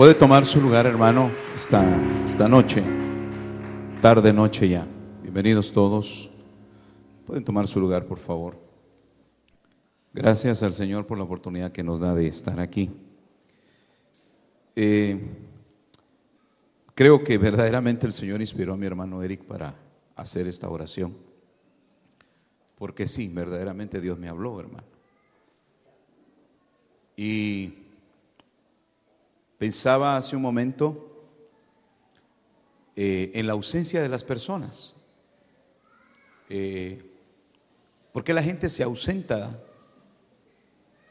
Puede tomar su lugar, hermano, esta, esta noche, tarde noche ya. Bienvenidos todos. Pueden tomar su lugar, por favor. Gracias al Señor por la oportunidad que nos da de estar aquí. Eh, creo que verdaderamente el Señor inspiró a mi hermano Eric para hacer esta oración. Porque sí, verdaderamente Dios me habló, hermano. Y pensaba hace un momento eh, en la ausencia de las personas. Eh, ¿Por qué la gente se ausenta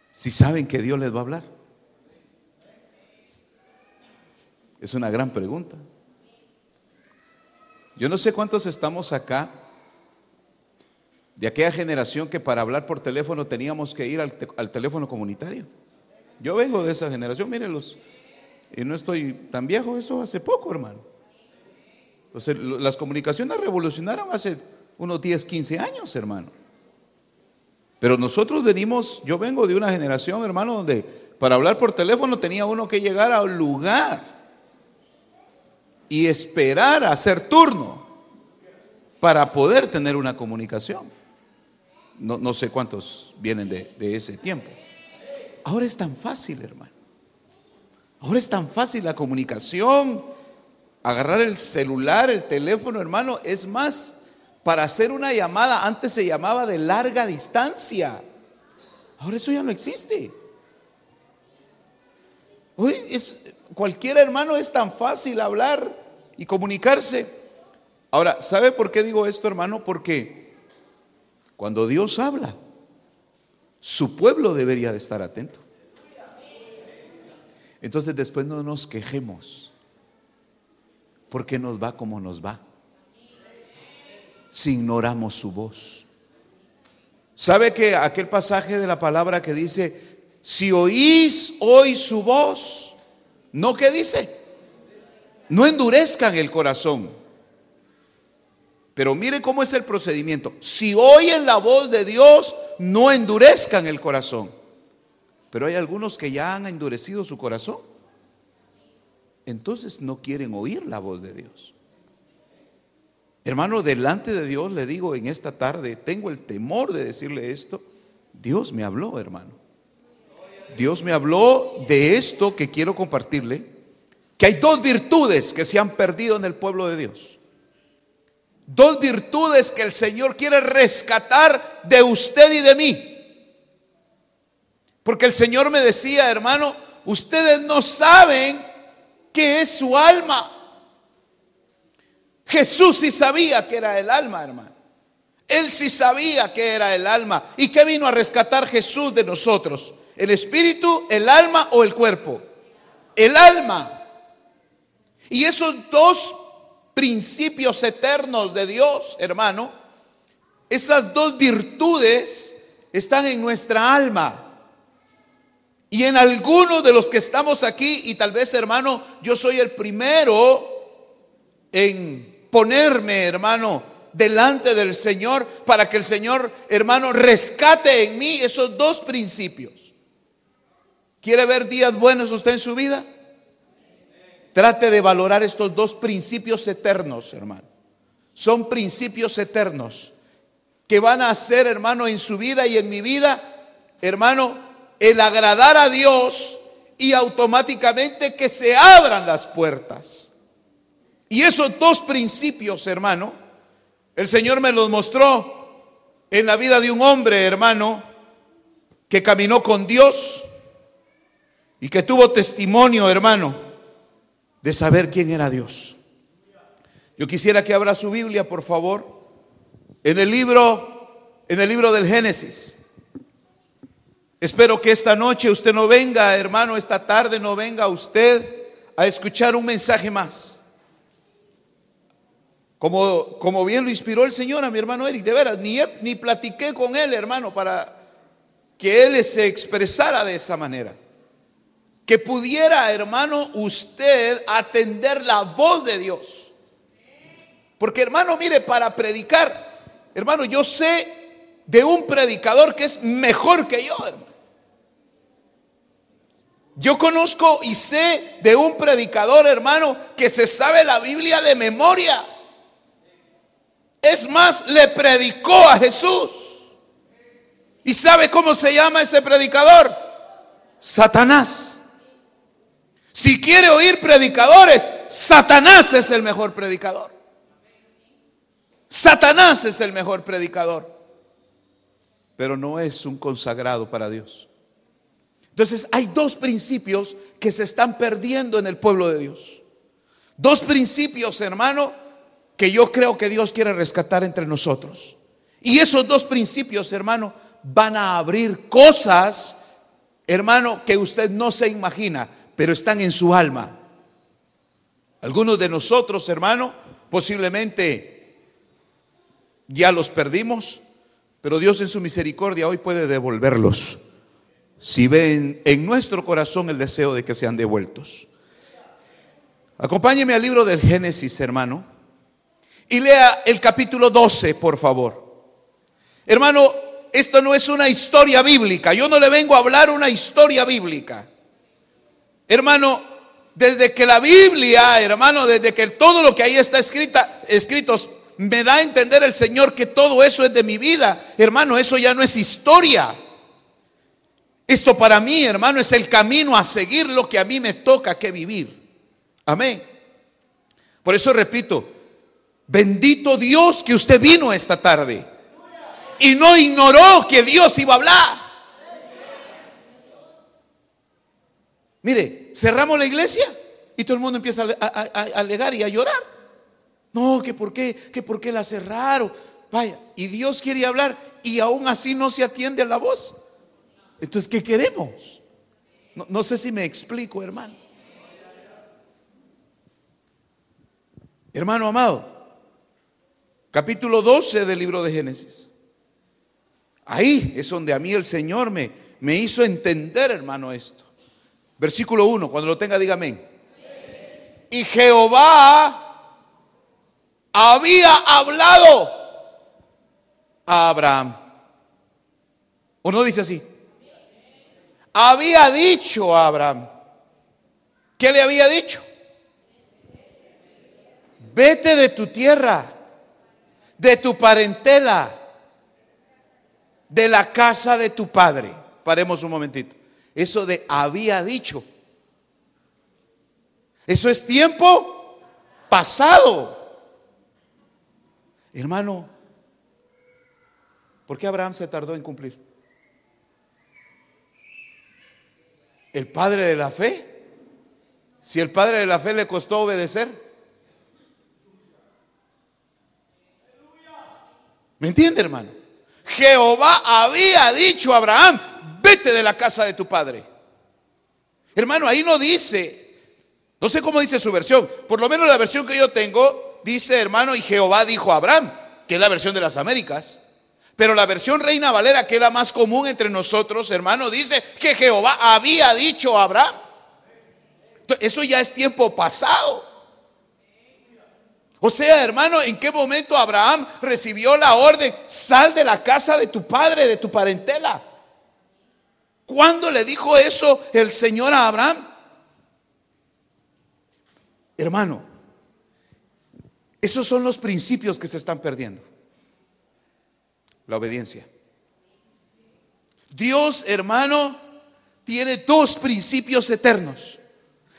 si saben que Dios les va a hablar? Es una gran pregunta. Yo no sé cuántos estamos acá de aquella generación que para hablar por teléfono teníamos que ir al, al teléfono comunitario. Yo vengo de esa generación, mírenlos, y no estoy tan viejo, eso hace poco, hermano. Lo- las comunicaciones revolucionaron hace unos 10, 15 años, hermano. Pero nosotros venimos, yo vengo de una generación, hermano, donde para hablar por teléfono tenía uno que llegar a un lugar y esperar a hacer turno para poder tener una comunicación. No, sé cuántos vienen de ese tiempo. Ahora es tan fácil, hermano. Ahora es tan fácil la comunicación. Agarrar el celular, el teléfono, hermano, es más, para hacer una llamada, antes se llamaba de larga distancia. Ahora eso ya no existe. Hoy es, cualquier hermano es tan fácil hablar y comunicarse. Ahora, ¿sabe por qué digo esto, hermano? Porque cuando Dios habla, su pueblo debería de estar atento. Entonces después no nos quejemos, porque nos va como nos va, si ignoramos su voz. ¿Sabe que aquel pasaje de la palabra que dice, si oís hoy su voz, no que dice, no endurezcan el corazón. Pero mire cómo es el procedimiento. Si oyen la voz de Dios, no endurezcan el corazón. Pero hay algunos que ya han endurecido su corazón. Entonces no quieren oír la voz de Dios. Hermano, delante de Dios le digo en esta tarde, tengo el temor de decirle esto. Dios me habló, hermano. Dios me habló de esto que quiero compartirle, que hay dos virtudes que se han perdido en el pueblo de Dios. Dos virtudes que el Señor quiere rescatar de usted y de mí. Porque el Señor me decía, hermano, ustedes no saben qué es su alma. Jesús sí sabía que era el alma, hermano. Él sí sabía que era el alma. ¿Y qué vino a rescatar Jesús de nosotros? ¿El espíritu, el alma o el cuerpo? El alma. Y esos dos principios eternos de Dios, hermano, esas dos virtudes están en nuestra alma. Y en algunos de los que estamos aquí, y tal vez hermano, yo soy el primero en ponerme, hermano, delante del Señor para que el Señor, hermano, rescate en mí esos dos principios. ¿Quiere ver días buenos usted en su vida? Trate de valorar estos dos principios eternos, hermano. Son principios eternos que van a hacer, hermano, en su vida y en mi vida, hermano, el agradar a Dios y automáticamente que se abran las puertas. Y esos dos principios, hermano, el Señor me los mostró en la vida de un hombre, hermano, que caminó con Dios y que tuvo testimonio, hermano, de saber quién era Dios. Yo quisiera que abra su Biblia, por favor, en el libro, en el libro del Génesis. Espero que esta noche usted no venga, hermano, esta tarde no venga usted a escuchar un mensaje más. Como, como bien lo inspiró el Señor a mi hermano Eric, de veras, ni, ni platiqué con él, hermano, para que él se expresara de esa manera. Que pudiera, hermano, usted atender la voz de Dios. Porque, hermano, mire, para predicar, hermano, yo sé de un predicador que es mejor que yo, hermano. Yo conozco y sé de un predicador, hermano, que se sabe la Biblia de memoria. Es más, le predicó a Jesús. ¿Y sabe cómo se llama ese predicador? Satanás. Si quiere oír predicadores, Satanás es el mejor predicador. Satanás es el mejor predicador. Pero no es un consagrado para Dios. Entonces hay dos principios que se están perdiendo en el pueblo de Dios. Dos principios, hermano, que yo creo que Dios quiere rescatar entre nosotros. Y esos dos principios, hermano, van a abrir cosas, hermano, que usted no se imagina, pero están en su alma. Algunos de nosotros, hermano, posiblemente ya los perdimos, pero Dios en su misericordia hoy puede devolverlos si ven en nuestro corazón el deseo de que sean devueltos. Acompáñeme al libro del Génesis, hermano, y lea el capítulo 12, por favor. Hermano, esto no es una historia bíblica. Yo no le vengo a hablar una historia bíblica. Hermano, desde que la Biblia, hermano, desde que todo lo que ahí está escrita, escritos, me da a entender el Señor que todo eso es de mi vida. Hermano, eso ya no es historia. Esto para mí, hermano, es el camino a seguir lo que a mí me toca que vivir. Amén. Por eso repito, bendito Dios que usted vino esta tarde y no ignoró que Dios iba a hablar. Mire, cerramos la iglesia y todo el mundo empieza a, alegar y a llorar. No, que por qué, que por qué la cerraron. Vaya, y Dios quiere hablar y aún así no se atiende a la voz. Entonces, ¿qué queremos? No, sé si me explico, hermano. Hermano amado, capítulo 12 del libro de Génesis. Ahí es donde a mí el Señor me, me hizo entender, hermano, esto. Versículo 1, cuando lo tenga, dígame. Y Jehová había hablado a Abraham. ¿O no dice así? Había dicho a Abraham. ¿Qué le había dicho? Vete de tu tierra, de tu parentela, de la casa de tu padre. Paremos un momentito. Eso de había dicho. Eso es tiempo pasado. Hermano, ¿por qué Abraham se tardó en cumplir? El padre de la fe. Si el padre de la fe le costó obedecer. ¿Me entiende, hermano? Jehová había dicho a Abraham, vete de la casa de tu padre. Hermano, ahí no dice, no sé cómo dice su versión, por lo menos la versión que yo tengo, dice, hermano, y Jehová dijo a Abraham, que es la versión de las Américas. Pero la versión Reina Valera, que es la más común entre nosotros, hermano, dice que Jehová había dicho a Abraham. Eso ya es tiempo pasado. O sea, hermano, ¿en qué momento Abraham recibió la orden? Sal de la casa de tu padre, de tu parentela. ¿Cuándo le dijo eso el Señor a Abraham? Hermano, esos son los principios que se están perdiendo la obediencia. Dios, hermano, tiene dos principios eternos.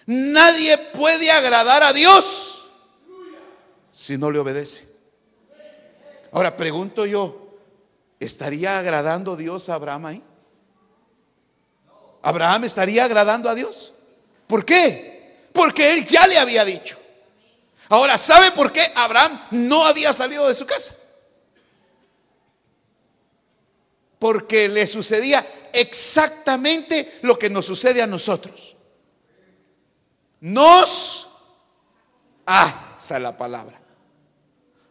Nadie puede agradar a Dios si no le obedece. Ahora pregunto yo, ¿estaría agradando Dios a Abraham ahí? ¿Abraham estaría agradando a Dios? ¿Por qué? Porque él ya le había dicho. Ahora, ¿sabe por qué Abraham no había salido de su casa? Porque le sucedía exactamente lo que nos sucede a nosotros. Nos, ah, esa es la palabra.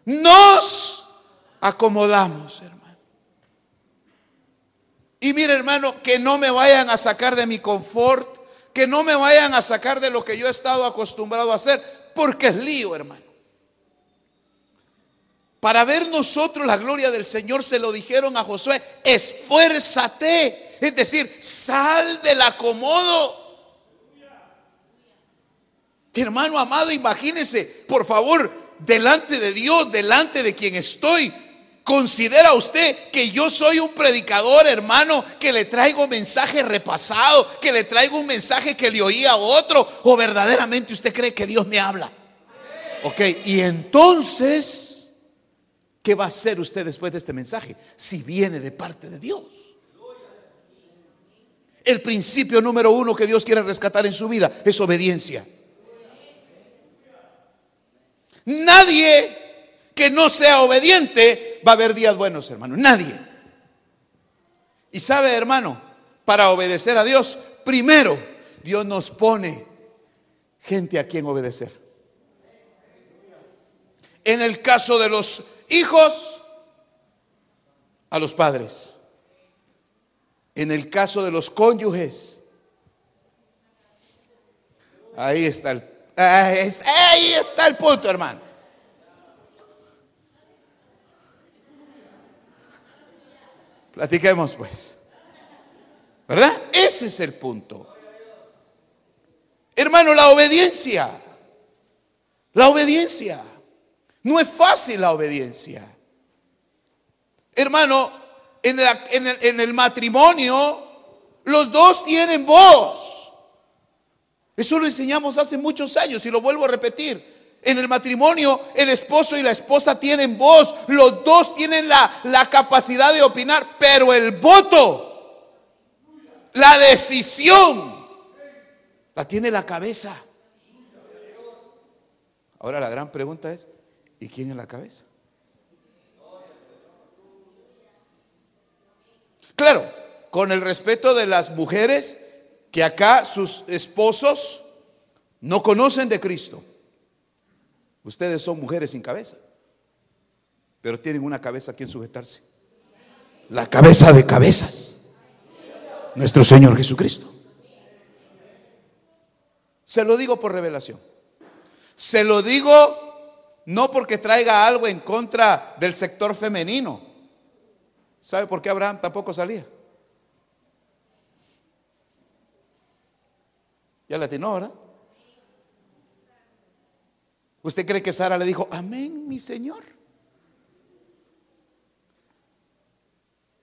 Nos acomodamos, hermano. Y mire, hermano, que no me vayan a sacar de mi confort, que no me vayan a sacar de lo que yo he estado acostumbrado a hacer, porque es lío, hermano. Para ver nosotros la gloria del Señor se lo dijeron a Josué, esfuérzate, es decir, sal del acomodo. Hermano amado, imagínese, por favor, delante de Dios, delante de quien estoy, ¿Considera usted que yo soy un predicador, hermano, que le traigo mensaje repasado, que le traigo un mensaje que le oí a otro? ¿O verdaderamente usted cree que Dios me habla? Ok, y entonces, ¿qué va a hacer usted después de este mensaje? Si viene de parte de Dios. El principio número uno que Dios quiere rescatar en su vida es obediencia. Nadie que no sea obediente va a haber días buenos, hermano. Nadie. Y sabe, hermano, para obedecer a Dios, primero Dios nos pone gente a quien obedecer. En el caso de los hijos, a los padres. En el caso de los cónyuges, ahí está el, ahí está el punto, hermano. Platiquemos pues. ¿Verdad? Ese es el punto. Hermano, la obediencia. La obediencia. No es fácil la obediencia. Hermano, en, el, matrimonio, los dos tienen voz. Eso lo enseñamos hace muchos años y lo vuelvo a repetir. En el matrimonio, el esposo y la esposa tienen voz, los dos tienen la capacidad de opinar, pero el voto, la decisión, la tiene la cabeza. Ahora la gran pregunta es, ¿y quién es la cabeza? Claro, con el respeto de las mujeres que acá sus esposos no conocen de Cristo. Ustedes son mujeres sin cabeza, pero tienen una cabeza a quien sujetarse. La cabeza de cabezas, nuestro Señor Jesucristo. Se lo digo por revelación. Se lo digo no porque traiga algo en contra del sector femenino. ¿Sabe por qué Abraham tampoco salía? Ya la atinó, ¿verdad? ¿Usted cree que Sara le dijo, amén, mi Señor?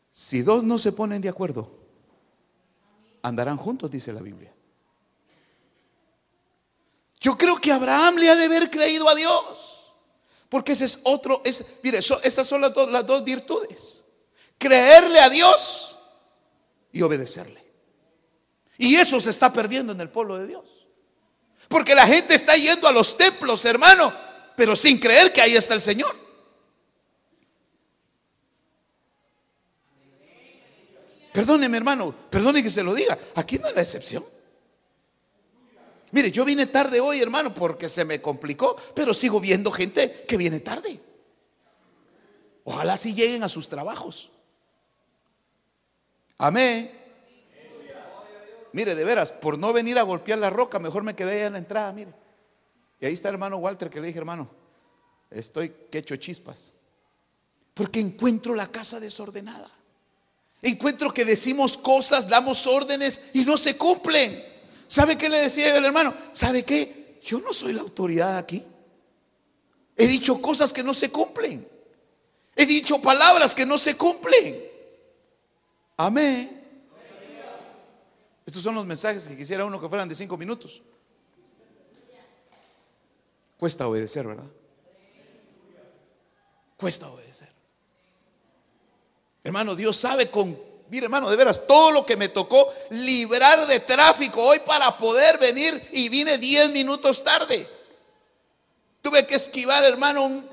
Si dos no se ponen de acuerdo, andarán juntos, dice la Biblia. Yo creo que Abraham le ha de haber creído a Dios. Porque ese es otro, es, mire, esas son las dos, las dos virtudes. Creerle a Dios y obedecerle. Y eso se está perdiendo en el pueblo de Dios. Porque la gente está yendo a los templos, hermano, pero sin creer que ahí está el Señor. Perdóneme, hermano, perdone que se lo diga. Aquí no es la excepción. Mire, yo vine tarde hoy, hermano, porque se me complicó, pero sigo viendo gente que viene tarde. Ojalá si lleguen a sus trabajos. Amén. Mire, de veras, por no venir a golpear la roca, mejor me quedé allá en la entrada, mire. Y ahí está el hermano Walter que le dije, hermano, estoy quecho chispas. Porque encuentro la casa desordenada. Encuentro que decimos cosas, damos órdenes y no se cumplen. ¿Sabe qué le decía al hermano? ¿Sabe qué? Yo no soy la autoridad aquí. He dicho cosas que no se cumplen. He dicho palabras que no se cumplen. Amén. Estos son los mensajes que quisiera uno que fueran de cinco minutos. Cuesta obedecer, ¿verdad? Cuesta obedecer. Hermano, Dios sabe con, mire hermano, de veras, todo lo que me tocó librar de tráfico hoy para poder venir y vine diez minutos tarde. Tuve que esquivar, hermano, un,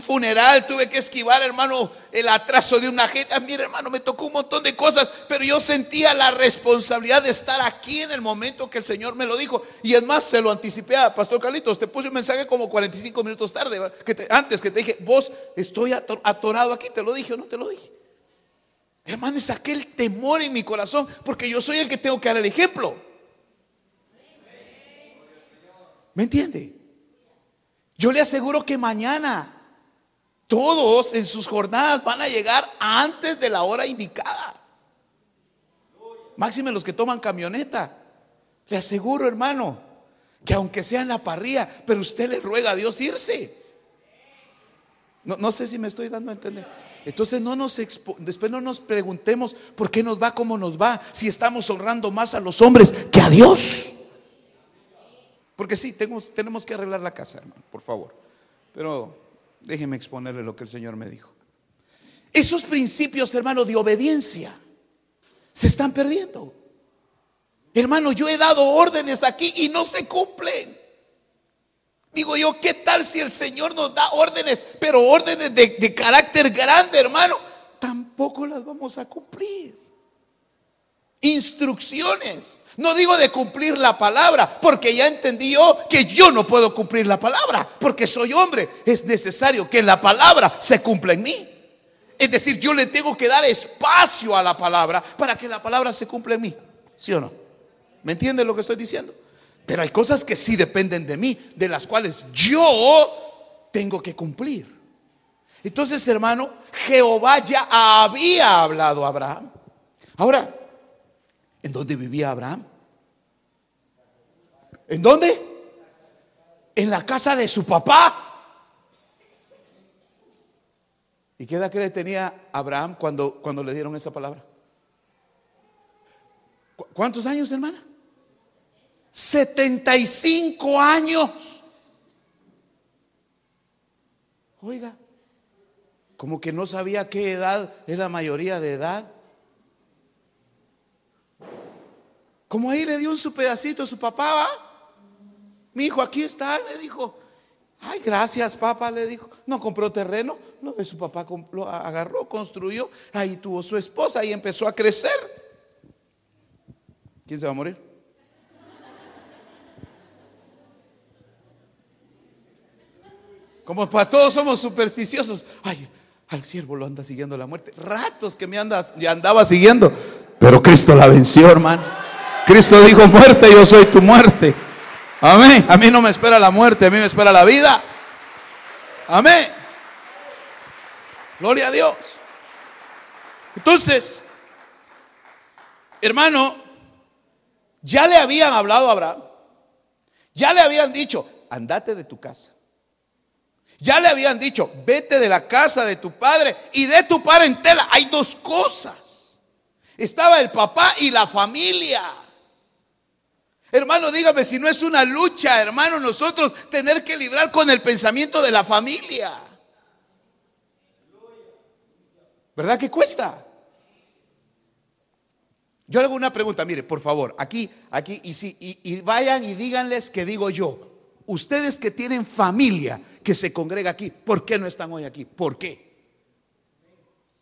funeral. Tuve que esquivar, hermano, el atraso de una gente. Ah, mira, hermano, me tocó un montón de cosas, pero yo sentía la responsabilidad de estar aquí en el momento que el Señor me lo dijo. Y es más, se lo anticipé a Pastor Carlitos. Te puse un mensaje como 45 minutos tarde, que antes que te dije, vos estoy atorado aquí. ¿Te lo dije o no te lo dije? Hermano, es aquel temor en mi corazón, porque yo soy el que tengo que dar el ejemplo. ¿Me entiende? Yo le aseguro que mañana todos en sus jornadas van a llegar antes de la hora indicada. Máxime los que toman camioneta. Le aseguro, hermano, que aunque sea en la parrilla, pero usted le ruega a Dios irse. No, no sé si me estoy dando a entender. Entonces no nos después no nos preguntemos por qué nos va como nos va si estamos honrando más a los hombres que a Dios. Porque sí, tenemos, tenemos que arreglar la casa, hermano, por favor. Pero déjeme exponerle lo que el Señor me dijo. Esos principios, hermano, de obediencia se están perdiendo. Hermano, yo he dado órdenes aquí y no se cumplen. Digo yo, ¿qué tal si el Señor nos da órdenes, pero órdenes de, carácter grande, hermano? Tampoco las vamos a cumplir. Instrucciones no digo de cumplir la palabra, porque ya entendí yo que yo no puedo cumplir la palabra, porque soy hombre. Es necesario que la palabra se cumpla en mí. Es decir, yo le tengo que dar espacio a la palabra para que la palabra se cumpla en mí. ¿Sí o no? ¿Me entienden lo que estoy diciendo? Pero hay cosas que sí dependen de mí, de las cuales yo tengo que cumplir. Entonces, hermano, Jehová ya había hablado a Abraham. Ahora, ¿En dónde vivía Abraham? ¿En dónde? En la casa de su papá. ¿Y qué edad que tenía Abraham cuando, cuando le dieron esa palabra? ¿Cuántos años, hermana? 75 años. Oiga, como que no sabía qué edad es la mayoría de edad. Como ahí le dio un su pedacito a su papá, ¿va? Mi hijo, aquí está, le dijo. Ay, gracias, papá, le dijo. No compró terreno, lo de su papá lo agarró, construyó. Ahí tuvo su esposa y empezó a crecer. ¿Quién se va a morir? Como para todos somos supersticiosos. Ay, al siervo lo anda siguiendo la muerte. Ratos que me andas, ya andaba siguiendo. Pero Cristo la venció, hermano. Cristo dijo, muerte, yo soy tu muerte. Amén. A mí no me espera la muerte, a mí me espera la vida. Amén. Gloria a Dios. Entonces, hermano, ya le habían hablado a Abraham. Ya le habían dicho, andate de tu casa. Ya le habían dicho, vete de la casa de tu padre y de tu parentela. Hay dos cosas. Estaba el papá y la familia. Hermano, dígame si no es una lucha, hermano, nosotros tener que librar con el pensamiento de la familia. ¿Verdad que cuesta? Yo le hago una pregunta, mire, por favor, aquí, aquí, y, si, y, vayan y díganles que digo yo. Ustedes que tienen familia que se congrega aquí, ¿por qué no están hoy aquí? ¿Por qué?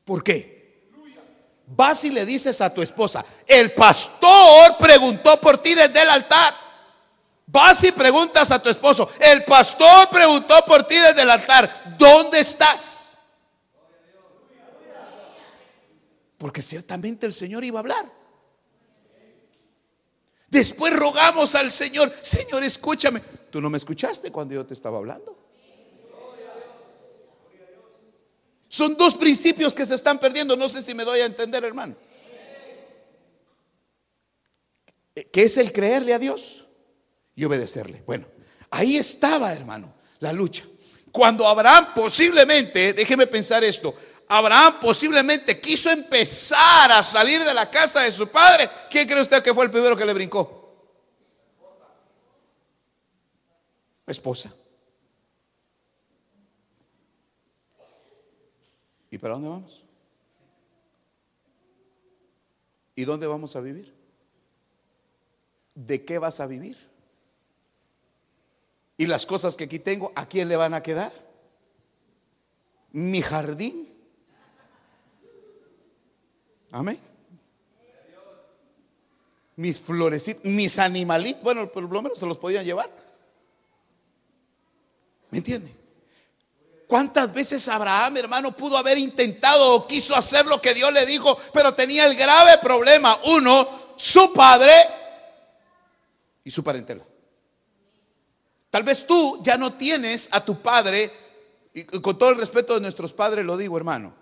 ¿Por qué? Vas y le dices a tu esposa, el pastor preguntó por ti desde el altar. Vas y preguntas a tu esposo, el pastor preguntó por ti desde el altar, ¿dónde estás? Porque ciertamente el Señor iba a hablar. Después rogamos al Señor, Señor, escúchame. Tú no me escuchaste cuando yo te estaba hablando. Son dos principios que se están perdiendo. No sé si me doy a entender, hermano. ¿Qué es el creerle a Dios y obedecerle? Bueno, ahí estaba, hermano, la lucha. Cuando Abraham posiblemente, déjeme pensar esto, Abraham posiblemente quiso empezar a salir de la casa de su padre. ¿Quién cree usted que fue el primero que le brincó? Esposa. ¿Y para dónde vamos? ¿Y dónde vamos a vivir? ¿De qué vas a vivir? Y las cosas que aquí tengo, ¿a quién le van a quedar? Mi jardín. Amén. Mis florecitos, mis animalitos, bueno, por lo menos se los podían llevar. ¿Me entiende? ¿Cuántas veces Abraham, hermano, pudo haber intentado o quiso hacer lo que Dios le dijo, pero tenía el grave problema? Uno, su padre y su parentela. Tal vez tú ya no tienes a tu padre, y con todo el respeto de nuestros padres lo digo, hermano.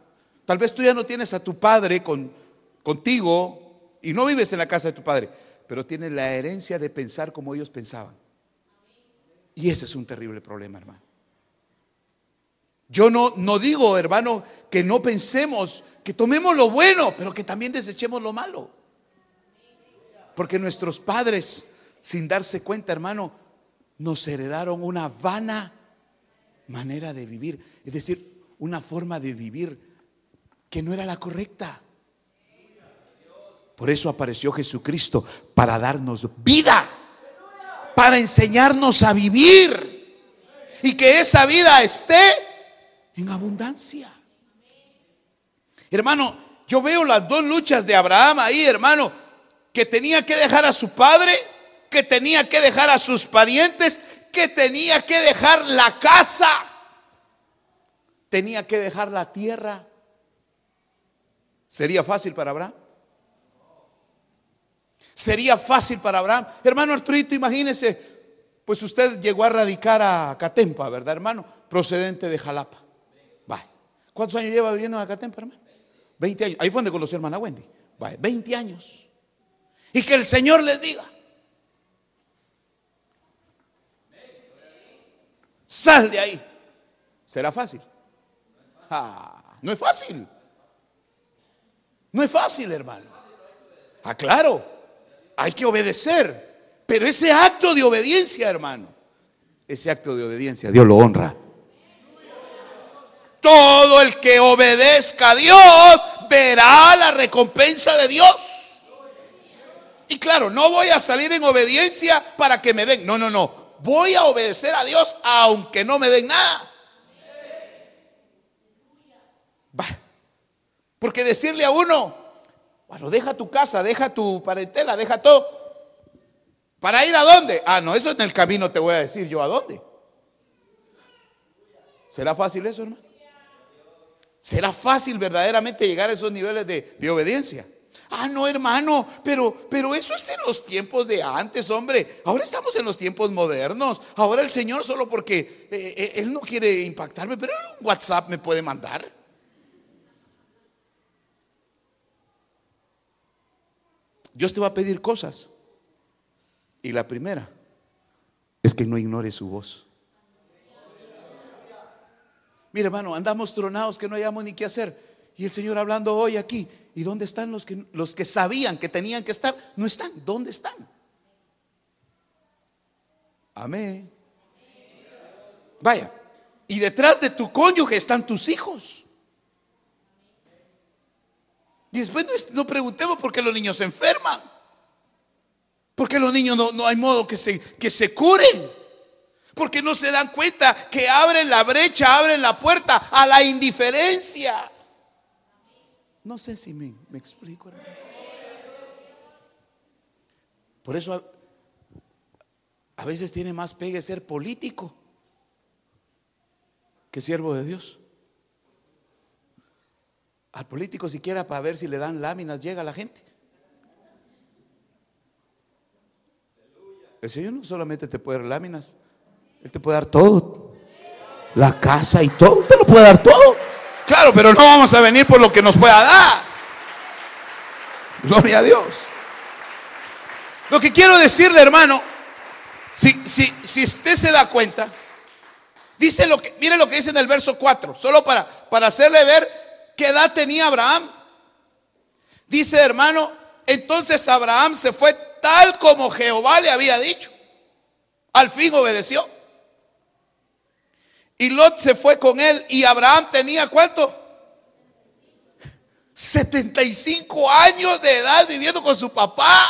Tal vez tú ya no tienes a tu padre con, contigo y no vives en la casa de tu padre, pero tienes la herencia de pensar como ellos pensaban. Y ese es un terrible problema, hermano. Yo no, no digo, hermano, que no pensemos, que tomemos lo bueno, pero que también desechemos lo malo. Porque nuestros padres, sin darse cuenta, hermano, nos heredaron una vana manera de vivir, es decir, una forma de vivir que no era la correcta. Por eso apareció Jesucristo, para darnos vida, para enseñarnos a vivir y que esa vida esté en abundancia. Hermano, yo veo las dos luchas de Abraham ahí, hermano, que tenía que dejar a su padre que tenía que dejar a sus parientes, que tenía que dejar la casa, tenía que dejar la tierra. ¿Sería fácil para Abraham? ¿Sería fácil para Abraham? Hermano Arturito, imagínese, pues usted llegó a radicar a Catempa, ¿verdad, hermano? Procedente de Jalapa. ¿Cuántos años lleva viviendo en Catempa, hermano? 20 años. Ahí fue donde conoció a hermana Wendy. Vaya, 20 años. Y que el Señor les diga, Sal de ahí. ¿Será fácil? Ah, no es fácil. No es fácil, hermano. Ah, claro. Hay que obedecer. Pero ese acto de obediencia, hermano, ese acto de obediencia, Dios lo honra. Todo el que obedezca a Dios verá la recompensa de Dios. Y claro, no voy a salir en obediencia para que me den. No, no, no voy a obedecer a Dios aunque no me den nada. Porque decirle a uno, bueno, deja tu casa, deja tu parentela, deja todo. ¿Para ir a dónde? Ah, no, eso en el camino te voy a decir yo a dónde. ¿Será fácil eso, hermano? ¿Será fácil verdaderamente llegar a esos niveles de, de obediencia? Ah, no, hermano, pero, pero eso es en los tiempos de antes, hombre. Ahora estamos en los tiempos modernos. Ahora el Señor solo porque eh, eh, Él no quiere impactarme, pero un WhatsApp me puede mandar. Dios te va a pedir cosas. Y la primera es que no ignore su voz. Mira, hermano, andamos tronados que no hayamos ni qué hacer. Y el Señor hablando hoy aquí, ¿y dónde están los que, los que sabían que tenían que estar? No están, ¿dónde están? Amén. Vaya, y detrás de tu cónyuge están tus hijos. Y después no, preguntemos por qué los niños se enferman. Porque los niños no, no hay modo que se, que se curen. Porque no se dan cuenta que abren la brecha, abren la puerta a la indiferencia. No sé si me, explico, hermano. Por eso a, veces tiene más pegue ser político que siervo de Dios. Al político siquiera para ver si le dan láminas llega la gente. El Señor no solamente te puede dar láminas, Él te puede dar todo. La casa y todo, te lo puede dar todo. Claro, pero no vamos a venir por lo que nos pueda dar. Gloria a Dios. Lo que quiero decirle, hermano, si, si, si usted se da cuenta, dice lo que, mire lo que dice en el verso 4, solo para, para hacerle ver qué edad tenía Abraham. Dice, hermano, entonces Abraham se fue tal como Jehová le había dicho. Al fin obedeció. Y Lot se fue con él y Abraham tenía cuánto? 75 años de edad viviendo con su papá.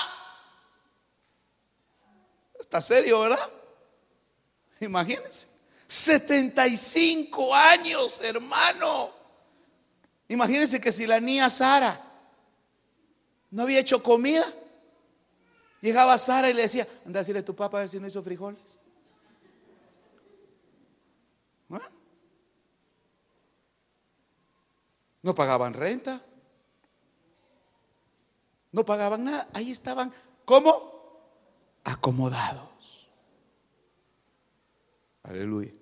Está serio, ¿verdad? Imagínense. 75 años, hermano. Imagínense que si la niña Sara no había hecho comida, llegaba Sara y le decía, anda a decirle a tu papá a ver si no hizo frijoles. No pagaban renta. No pagaban nada. Ahí estaban, ¿cómo? Acomodados. Aleluya.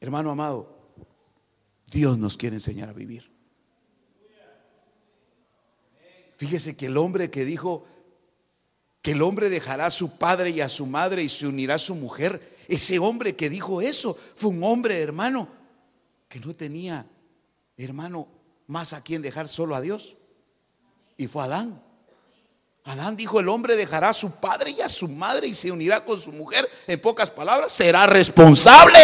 Hermano amado, Dios nos quiere enseñar a vivir. Fíjese que el hombre que dijo que el hombre dejará a su padre y a su madre y se unirá a su mujer, ese hombre que dijo eso fue un hombre, hermano, que no tenía, hermano, más a quien dejar solo a Dios. Y fue Adán. Adán dijo, el hombre dejará a su padre y a su madre y se unirá con su mujer. En pocas palabras, será responsable.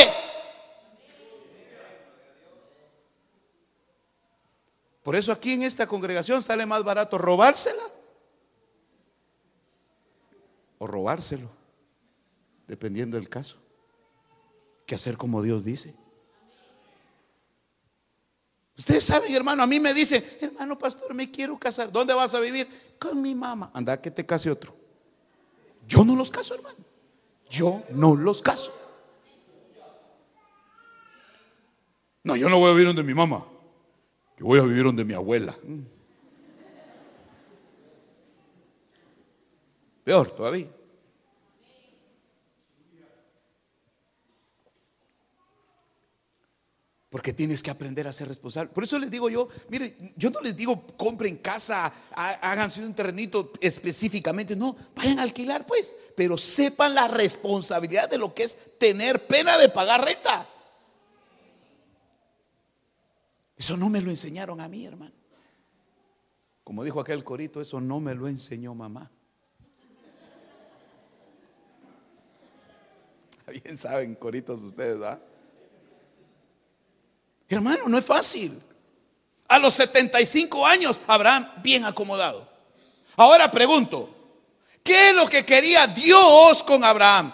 Por eso aquí en esta congregación sale más barato robársela o robárselo, dependiendo del caso, que hacer como Dios dice. Ustedes saben, hermano, a mí me dicen, hermano pastor, me quiero casar. ¿Dónde vas a vivir? Con mi mamá. Anda, que te case otro. Yo no los caso, hermano. Yo no los caso. No, yo no voy a vivir donde mi mamá. Yo voy a vivir donde mi abuela. Peor todavía. Porque tienes que aprender a ser responsable. Por eso les digo yo, mire, yo no les digo compren casa, háganse un terrenito específicamente. No, vayan a alquilar pues. Pero sepan la responsabilidad de lo que es tener pena de pagar renta. Eso no me lo enseñaron a mí, hermano. Como dijo aquel corito, eso no me lo enseñó mamá. Bien saben, coritos ustedes, ¿ah? Hermano, no es fácil. A los 75 años, Abraham bien acomodado. Ahora pregunto, ¿qué es lo que quería Dios con Abraham?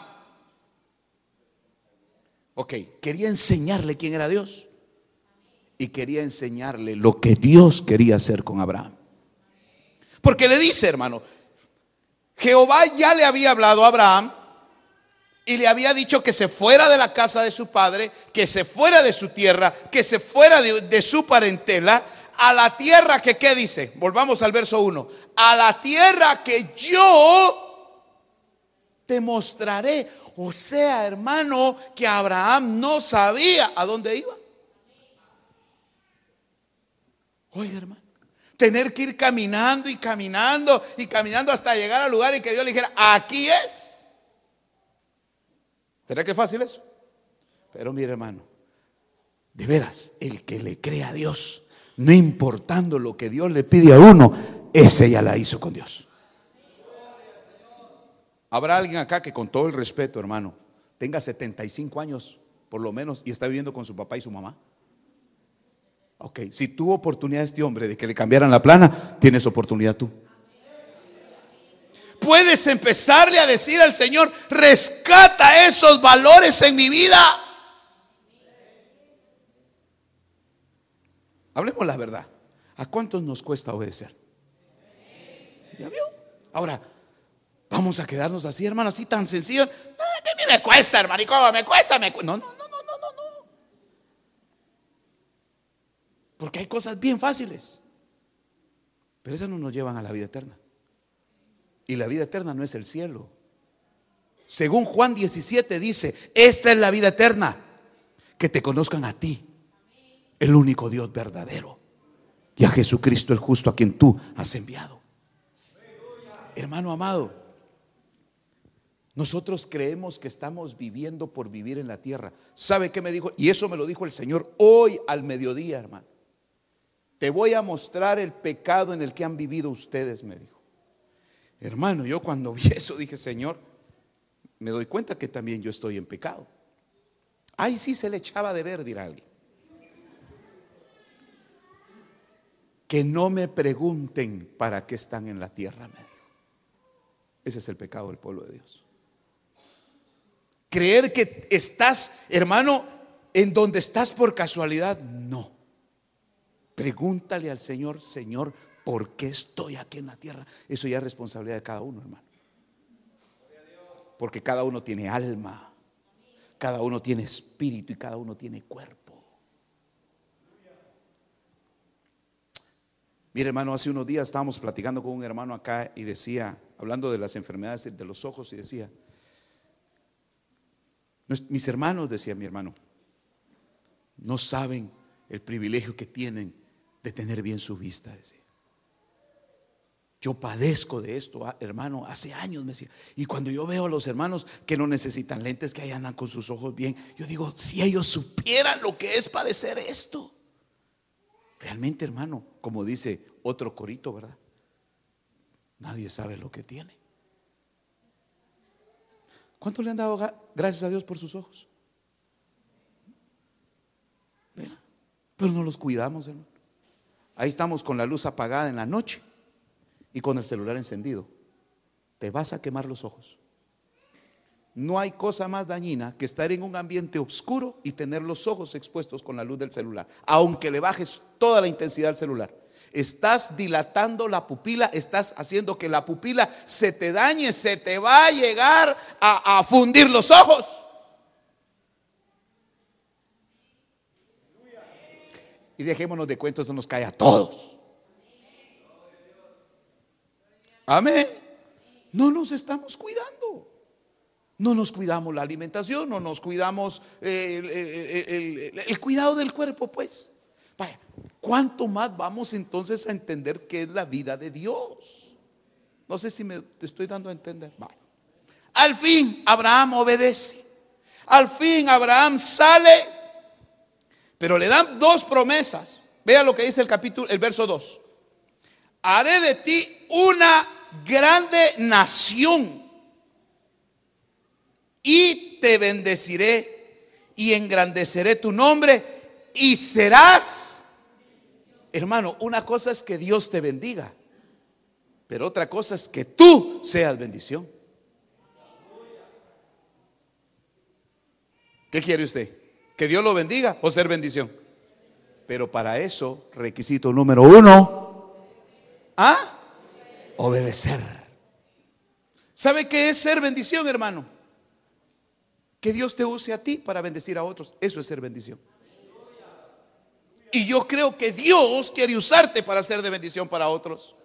Ok, quería enseñarle quién era Dios. Y quería enseñarle lo que Dios quería hacer con Abraham. Porque le dice, hermano, Jehová ya le había hablado a Abraham y le había dicho que se fuera de la casa de su padre, que se fuera de su tierra, que se fuera de, su parentela, a la tierra que, ¿qué dice? Volvamos al verso 1. A la tierra que yo te mostraré. O sea, hermano, que Abraham no sabía a dónde iba. Oiga, hermano, tener que ir caminando y caminando y caminando hasta llegar al lugar y que Dios le dijera, aquí es. ¿Será que fácil eso? Pero mire hermano, de veras, el que le cree a Dios, no importando lo que Dios le pide a uno, ese ya la hizo con Dios. Habrá alguien acá que con todo el respeto, hermano, tenga 75 años por lo menos y está viviendo con su papá y su mamá. Ok, si tuvo oportunidad este hombre de que le cambiaran la plana, tienes oportunidad tú puedes empezarle a decir al Señor, rescata esos valores en mi vida. Hablemos la verdad. ¿A cuántos nos cuesta obedecer? ¿Ya vio? Ahora, vamos a quedarnos así, hermano, así tan sencillo. a mí me cuesta, hermano, me cuesta? Me No, no, no, no, no, no, no. Porque hay cosas bien fáciles. Pero esas no nos llevan a la vida eterna. Y la vida eterna no es el cielo. Según Juan 17 dice, esta es la vida eterna, que te conozcan a ti, el único Dios verdadero, y a Jesucristo el justo a quien tú has enviado. Hermano amado, nosotros creemos que estamos viviendo por vivir en la tierra. ¿Sabe qué me dijo? Y eso me lo dijo el Señor hoy al mediodía, hermano. Te voy a mostrar el pecado en el que han vivido ustedes, me dijo. Hermano, yo cuando vi eso dije, Señor, me doy cuenta que también yo estoy en pecado. Ahí sí se le echaba de ver, dirá alguien. Que no me pregunten para qué están en la tierra, me Ese es el pecado del pueblo de Dios. Creer que estás, hermano, en donde estás por casualidad, no. Pregúntale al Señor, Señor, ¿por qué estoy aquí en la tierra? Eso ya es responsabilidad de cada uno, hermano. Porque cada uno tiene alma, cada uno tiene espíritu y cada uno tiene cuerpo. Mire, hermano, hace unos días estábamos platicando con un hermano acá y decía, hablando de las enfermedades de los ojos, y decía, mis hermanos, decía mi hermano, no saben el privilegio que tienen de tener bien su vista, decía. Yo padezco de esto, ah, hermano, hace años me decía. Y cuando yo veo a los hermanos que no necesitan lentes, que ahí andan con sus ojos bien, yo digo, si ellos supieran lo que es padecer esto. Realmente, hermano, como dice otro corito, ¿verdad? Nadie sabe lo que tiene. ¿Cuánto le han dado gracias a Dios por sus ojos? Pero no los cuidamos, hermano. Ahí estamos con la luz apagada en la noche y con el celular encendido. Te vas a quemar los ojos. No hay cosa más dañina que estar en un ambiente oscuro y tener los ojos expuestos con la luz del celular, aunque le bajes toda la intensidad al celular. Estás dilatando la pupila, estás haciendo que la pupila se te dañe, se te va a llegar a, a fundir los ojos. Y dejémonos de cuentos, no nos cae a todos. Amén. No nos estamos cuidando. No nos cuidamos la alimentación, no nos cuidamos eh, el, cuidado del cuerpo, pues. Vaya, ¿cuánto más vamos entonces a entender qué es la vida de Dios? No sé si me estoy dando a entender. Al fin Abraham obedece. Al fin Abraham sale, pero le dan dos promesas. Vea lo que dice el capítulo, el verso 2. Haré de ti una grande nación y te bendeciré y engrandeceré tu nombre y serás, hermano, una cosa es que Dios te bendiga, pero otra cosa es que tú seas bendición. ¿Qué quiere usted? ¿Que Dios lo bendiga o ser bendición? Pero para eso, requisito número uno, ¿ah? Obedecer. ¿Sabe qué es ser bendición, hermano? Que Dios te use a ti para bendecir a otros. Eso es ser bendición. Y yo creo que Dios quiere usarte para ser de bendición para otros.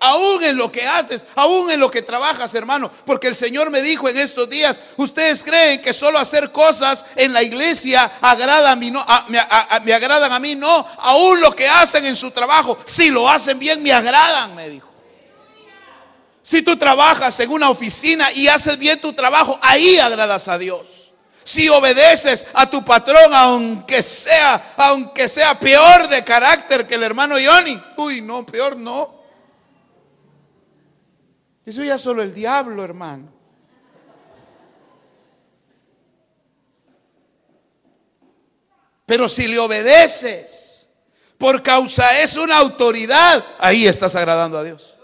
Aún en lo que haces, aún en lo que trabajas, hermano. Porque el Señor me dijo en estos días, ustedes creen que solo hacer cosas en la iglesia agrada a mí, no, me agradan a mí, no. Aún lo que hacen en su trabajo, si lo hacen bien, me agradan, me dijo. Si tú trabajas en una oficina y haces bien tu trabajo, ahí agradas a Dios. Si obedeces a tu patrón, aunque sea, aunque sea peor de carácter que el hermano Johnny, uy, no, peor no. Eso ya solo el diablo, hermano. Pero si le obedeces, por causa es una autoridad, ahí estás agradando a Dios.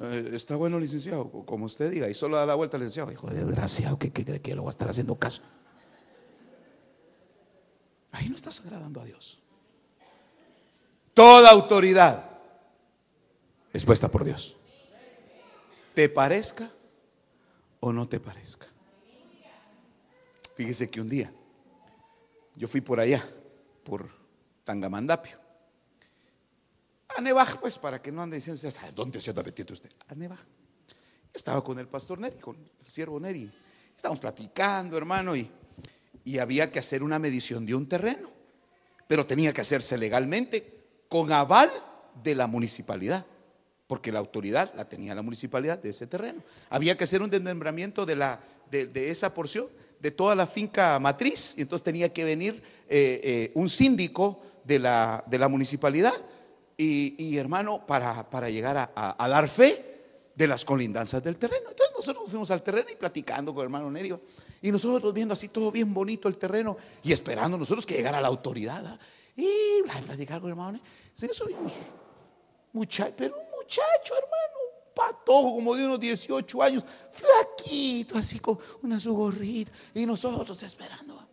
Eh, está bueno, licenciado, como usted diga, y solo da la vuelta licenciado. Hijo de desgraciado, ¿qué, cree que lo va a estar haciendo caso? Ahí no estás agradando a Dios. Toda autoridad es puesta por Dios. Te parezca o no te parezca. Fíjese que un día yo fui por allá, por Tangamandapio. A Nevaj, pues para que no ande diciendo, ¿dónde se anda metiendo usted? A Nevaj. Estaba con el pastor Neri, con el siervo Neri. Estábamos platicando, hermano, y, y había que hacer una medición de un terreno. Pero tenía que hacerse legalmente con aval de la municipalidad, porque la autoridad la tenía la municipalidad de ese terreno. Había que hacer un desmembramiento de, la, de, esa porción, de toda la finca matriz, y entonces tenía que venir eh, eh, un síndico de la, de la municipalidad y, hermano, para, para llegar a, dar fe de las colindanzas del terreno. Entonces nosotros fuimos al terreno y platicando con el hermano Nerio. Y nosotros viendo así todo bien bonito el terreno y esperando nosotros que llegara la autoridad. ¿ah? Y platicar con el hermano Nerio. subimos, muchacho, pero muchacho, hermano, patojo como de unos 18 años, flaquito, así con una su gorrita, y nosotros esperando.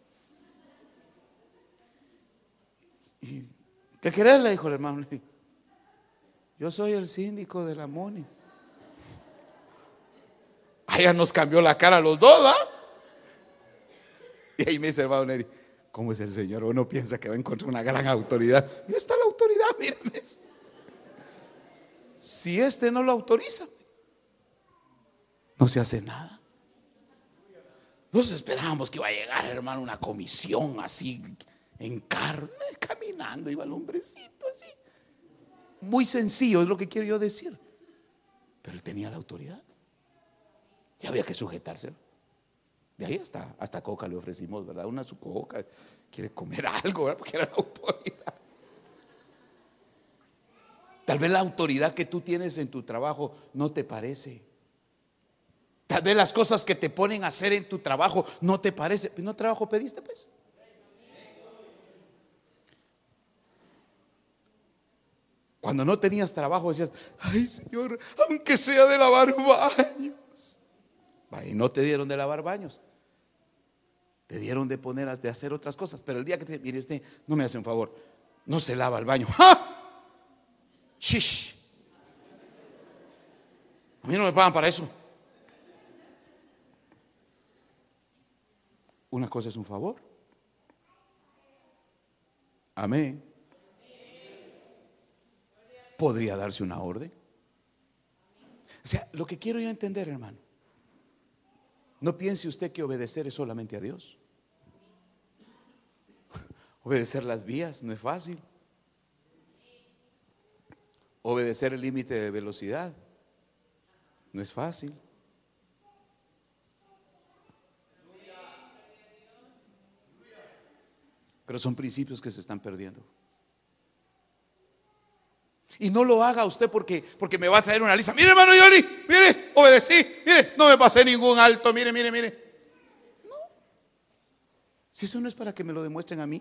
¿Qué querés? Le dijo el hermano. Yo soy el síndico de la Moni. Allá nos cambió la cara a los dos, ¿ah? Y ahí me dice el hermano Neri, ¿cómo es el Señor? Uno piensa que va a encontrar una gran autoridad. Y está la autoridad, mírenme. Si este no lo autoriza, no se hace nada. Nos esperábamos que iba a llegar, hermano, una comisión así en carne, caminando, iba el hombrecito así. Muy sencillo es lo que quiero yo decir. Pero él tenía la autoridad. Y había que sujetarse. De ahí hasta, hasta coca le ofrecimos, ¿verdad? Una su coca, quiere comer algo, ¿verdad? Porque era la autoridad. Tal vez la autoridad que tú tienes en tu trabajo no te parece. Tal vez las cosas que te ponen a hacer en tu trabajo no te parece. ¿No trabajo pediste, pues? Cuando no tenías trabajo decías, ay Señor, aunque sea de lavar baños. Y no te dieron de lavar baños. Te dieron de poner, de hacer otras cosas. Pero el día que te, mire usted, no me hace un favor, no se lava el baño. ¡Ja! Shish. A mí no me pagan para eso. Una cosa es un favor. Amén. Podría darse una orden. O sea, lo que quiero yo entender, hermano, no piense usted que obedecer es solamente a Dios. Obedecer las vías no es fácil. Obedecer el límite de velocidad no es fácil. Pero son principios que se están perdiendo. Y no lo haga usted porque, porque me va a traer una lista. Mire, hermano Yori, mire, obedecí, mire, no me pasé ningún alto, mire, mire, mire. No. Si eso no es para que me lo demuestren a mí.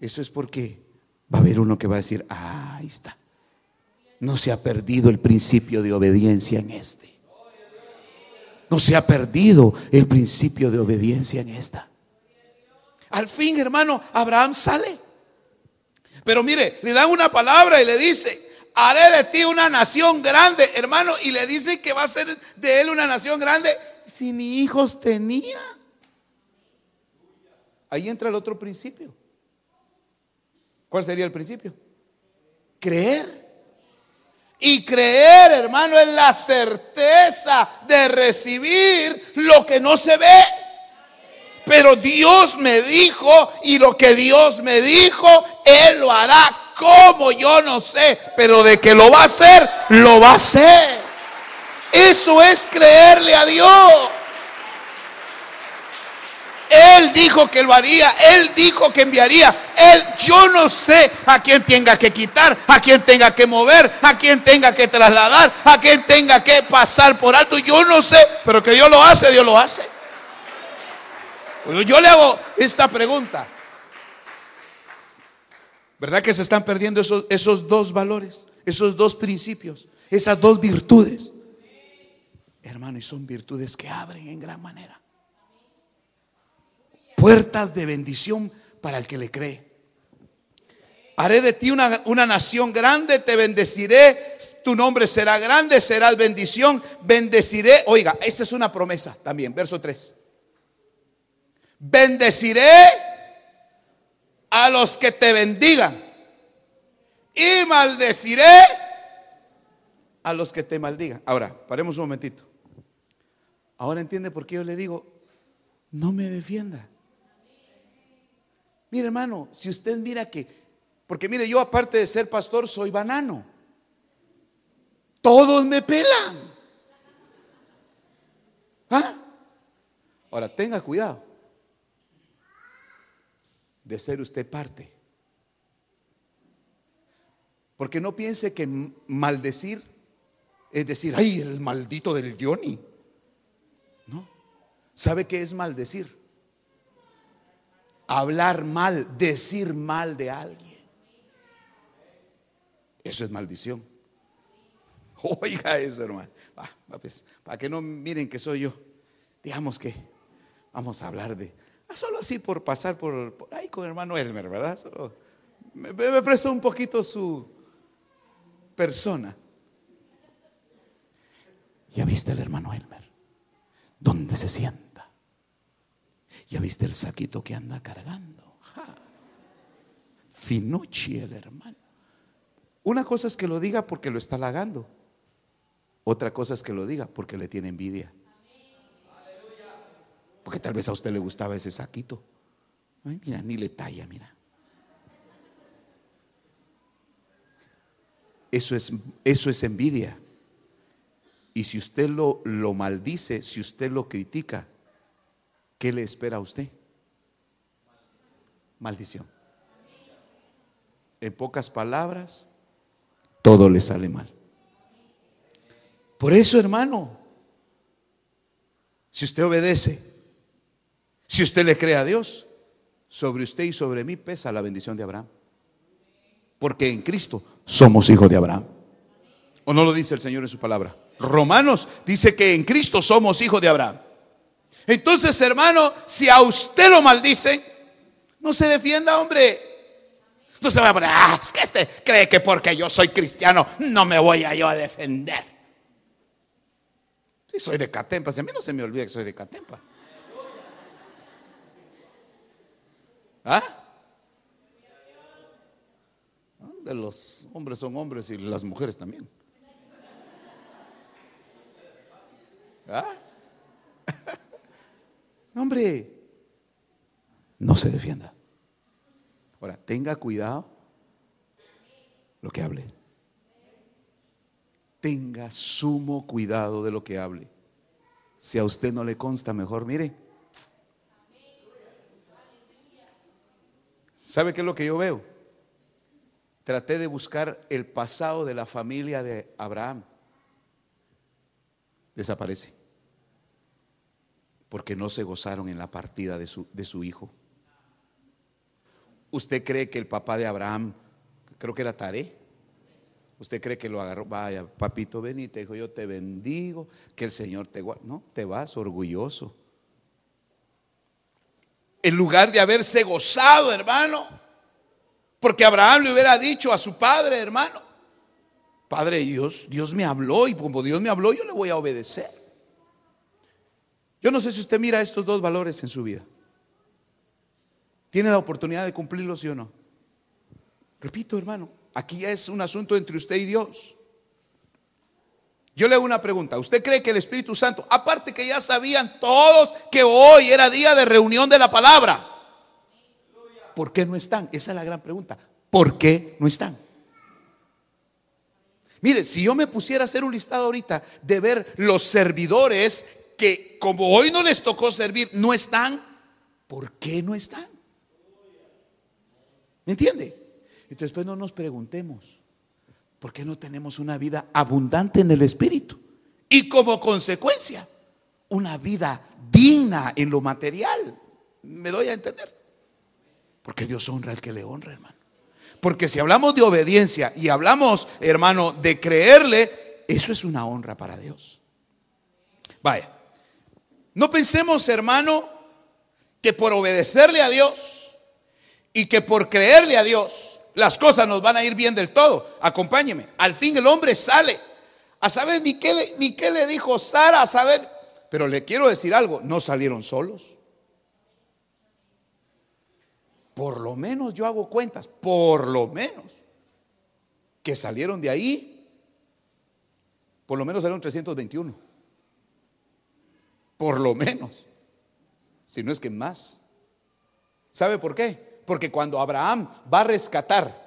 Eso es porque va a haber uno que va a decir, ah, ahí está. No se ha perdido el principio de obediencia en este. No se ha perdido el principio de obediencia en esta. Al fin, hermano, Abraham sale. Pero mire, le dan una palabra y le dice, haré de ti una nación grande, hermano, y le dice que va a ser de él una nación grande si ni hijos tenía. Ahí entra el otro principio. ¿Cuál sería el principio? Creer. Y creer, hermano, es la certeza de recibir lo que no se ve. Pero Dios me dijo y lo que Dios me dijo, Él lo hará como yo no sé. Pero de que lo va a hacer, lo va a hacer. Eso es creerle a Dios. Él dijo que lo haría, Él dijo que enviaría. Él, yo no sé a quién tenga que quitar, a quién tenga que mover, a quién tenga que trasladar, a quién tenga que pasar por alto. Yo no sé, pero que Dios lo hace, Dios lo hace. Yo le hago esta pregunta. ¿Verdad que se están perdiendo esos, esos dos valores, esos dos principios, esas dos virtudes? Hermano, y son virtudes que abren en gran manera. Puertas de bendición para el que le cree. Haré de ti una, una, nación grande, te bendeciré, tu nombre será grande, serás bendición, bendeciré. Oiga, esta es una promesa también, verso 3. Bendeciré a los que te bendigan y maldeciré a los que te maldigan. Ahora, paremos un momentito. Ahora entiende por qué yo le digo, no me defienda. Mire hermano, si usted mira que, porque mire, yo aparte de ser pastor soy banano. Todos me pelan. ¿Ah? Ahora, tenga cuidado de ser usted parte. Porque no piense que maldecir es decir, ay, el maldito del Johnny. No. ¿Sabe qué es maldecir? Hablar mal, decir mal de alguien. Eso es maldición. Oiga eso, hermano. Pues, para que no miren que soy yo. Digamos que vamos a hablar de, ah, solo así por pasar por, ahí con el hermano Elmer, ¿verdad? me, me prestó un poquito su persona. ¿Ya viste el hermano Elmer? ¿Dónde se sienta? ¿Ya viste el saquito que anda cargando? Finucci el hermano. Una cosa es que lo diga porque lo está halagando. Otra cosa es que lo diga porque le tiene envidia. Porque tal vez a usted le gustaba ese saquito. Mira, ni le talla, mira. Eso es, eso es envidia. Y si usted lo, lo maldice, si usted lo critica, ¿qué le espera a usted? Maldición. En pocas palabras, todo le sale mal. Por eso, hermano, si usted obedece, si usted le cree a Dios, sobre usted y sobre mí pesa la bendición de Abraham. Porque en Cristo somos hijos de Abraham. ¿O no lo dice el Señor en su palabra? Romanos dice que en Cristo somos hijos de Abraham. Entonces, hermano, si a usted lo maldicen, no se defienda, hombre. No se va a poner, ah, es que este cree que porque yo soy cristiano no me voy a yo a defender. Si soy de Catempa, si a mí no se me olvida que soy de Catempa. ¿Ah? De los hombres son hombres y las mujeres también. ¿Ah? Hombre, no se defienda. Ahora, tenga cuidado lo que hable. Tenga sumo cuidado de lo que hable. Si a usted no le consta, mejor mire. ¿Sabe qué es lo que yo veo? Traté de buscar el pasado de la familia de Abraham. Desaparece porque no se gozaron en la partida de su, de su hijo. ¿Usted cree que el papá de Abraham, creo que era Taré? ¿Usted cree que lo agarró? Vaya, papito, ven y te dijo, yo te bendigo, que el Señor te guarde. No, te vas orgulloso. En lugar de haberse gozado, hermano, porque Abraham le hubiera dicho a su padre, hermano, Padre Dios, Dios me habló y como Dios me habló, yo le voy a obedecer. Yo no sé si usted mira estos dos valores en su vida. ¿Tiene la oportunidad de cumplirlos, sí o no? Repito, hermano, aquí ya es un asunto entre usted y Dios. Yo le hago una pregunta. ¿Usted cree que el Espíritu Santo, aparte que ya sabían todos que hoy era día de reunión de la palabra, ¿por qué no están? Esa es la gran pregunta. ¿Por qué no están? Mire, si yo me pusiera a hacer un listado ahorita de ver los servidores que como hoy no les tocó servir, no están, ¿por qué no están? ¿Me entiende? Entonces, después no nos preguntemos, ¿por qué no tenemos una vida abundante en el Espíritu? Y como consecuencia, una vida digna en lo material. ¿Me doy a entender? Porque Dios honra al que le honra, hermano. Porque si hablamos de obediencia y hablamos, hermano, de creerle, eso es una honra para Dios. Vaya. No pensemos, hermano, que por obedecerle a Dios y que por creerle a Dios, las cosas nos van a ir bien del todo. Acompáñeme. Al fin el hombre sale. A saber ni qué, le, ni qué le dijo Sara, a saber. Pero le quiero decir algo, no salieron solos. Por lo menos yo hago cuentas, por lo menos, que salieron de ahí, por lo menos salieron 321 por lo menos, si no es que más. ¿Sabe por qué? Porque cuando Abraham va a rescatar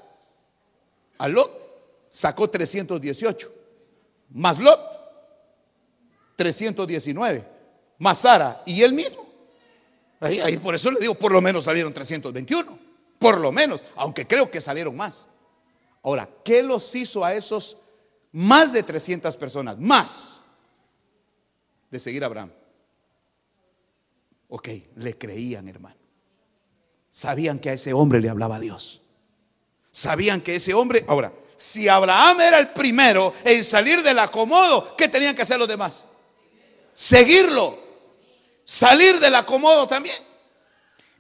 a Lot, sacó 318, más Lot, 319, más Sara y él mismo. Ahí, ahí por eso le digo, por lo menos salieron 321, por lo menos, aunque creo que salieron más. Ahora, ¿qué los hizo a esos más de 300 personas, más de seguir a Abraham? Ok, le creían, hermano. Sabían que a ese hombre le hablaba Dios. Sabían que ese hombre, ahora, si Abraham era el primero en salir del acomodo, ¿qué tenían que hacer los demás? Seguirlo. Salir del acomodo también.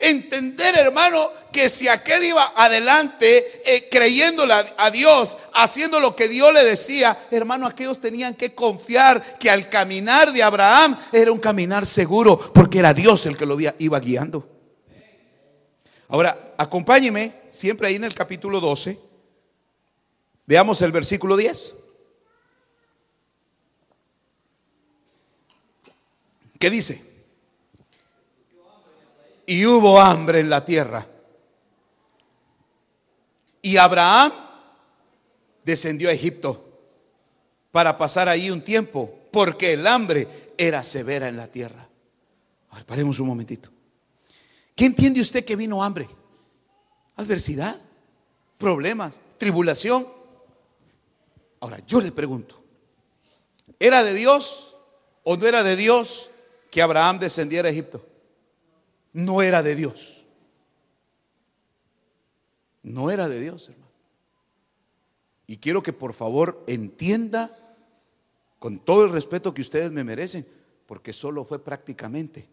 Entender, hermano, que si aquel iba adelante eh, creyéndole a, Dios, haciendo lo que Dios le decía, hermano, aquellos tenían que confiar que al caminar de Abraham era un caminar seguro, porque era Dios el que lo iba guiando. Ahora, acompáñeme, siempre ahí en el capítulo 12, veamos el versículo 10. ¿Qué dice? Y hubo hambre en la tierra. Y Abraham descendió a Egipto para pasar ahí un tiempo, porque el hambre era severa en la tierra. Ahora, paremos un momentito. ¿Qué entiende usted que vino hambre? Adversidad, problemas, tribulación. Ahora, yo le pregunto, ¿era de Dios o no era de Dios que Abraham descendiera a Egipto? No era de Dios. No era de Dios, hermano. Y quiero que por favor entienda con todo el respeto que ustedes me merecen, porque solo fue prácticamente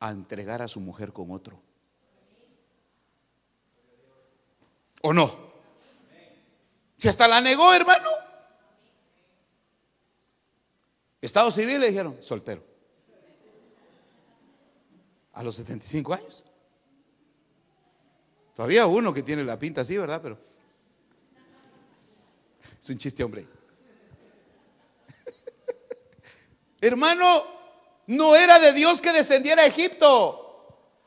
a entregar a su mujer con otro. ¿O no? Si hasta la negó, hermano. Estado civil le dijeron, soltero a los 75 años. Todavía uno que tiene la pinta así, ¿verdad? Pero es un chiste, hombre. Hermano, no era de Dios que descendiera a Egipto.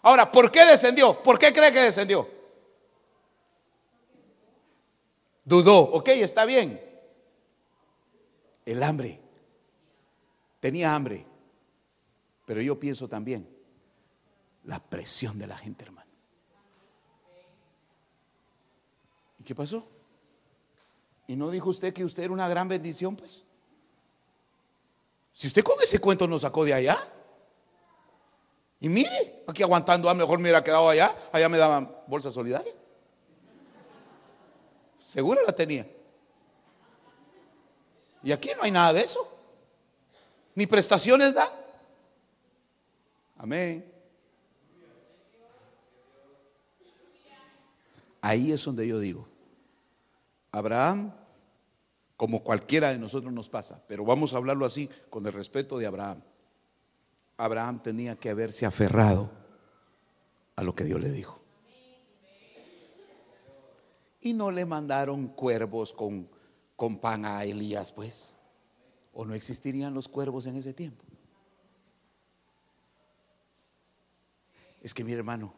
Ahora, ¿por qué descendió? ¿Por qué cree que descendió? Dudó, ok, está bien. El hambre. Tenía hambre. Pero yo pienso también la presión de la gente, hermano. ¿Y qué pasó? ¿Y no dijo usted que usted era una gran bendición, pues? Si usted con ese cuento nos sacó de allá. Y mire, aquí aguantando, a mejor me hubiera quedado allá, allá me daban bolsa solidaria. Seguro la tenía. Y aquí no hay nada de eso. Ni prestaciones da. Amén. Ahí es donde yo digo, Abraham, como cualquiera de nosotros nos pasa, pero vamos a hablarlo así con el respeto de Abraham. Abraham tenía que haberse aferrado a lo que Dios le dijo. Y no le mandaron cuervos con, con pan a Elías, pues. ¿O no existirían los cuervos en ese tiempo? Es que mi hermano,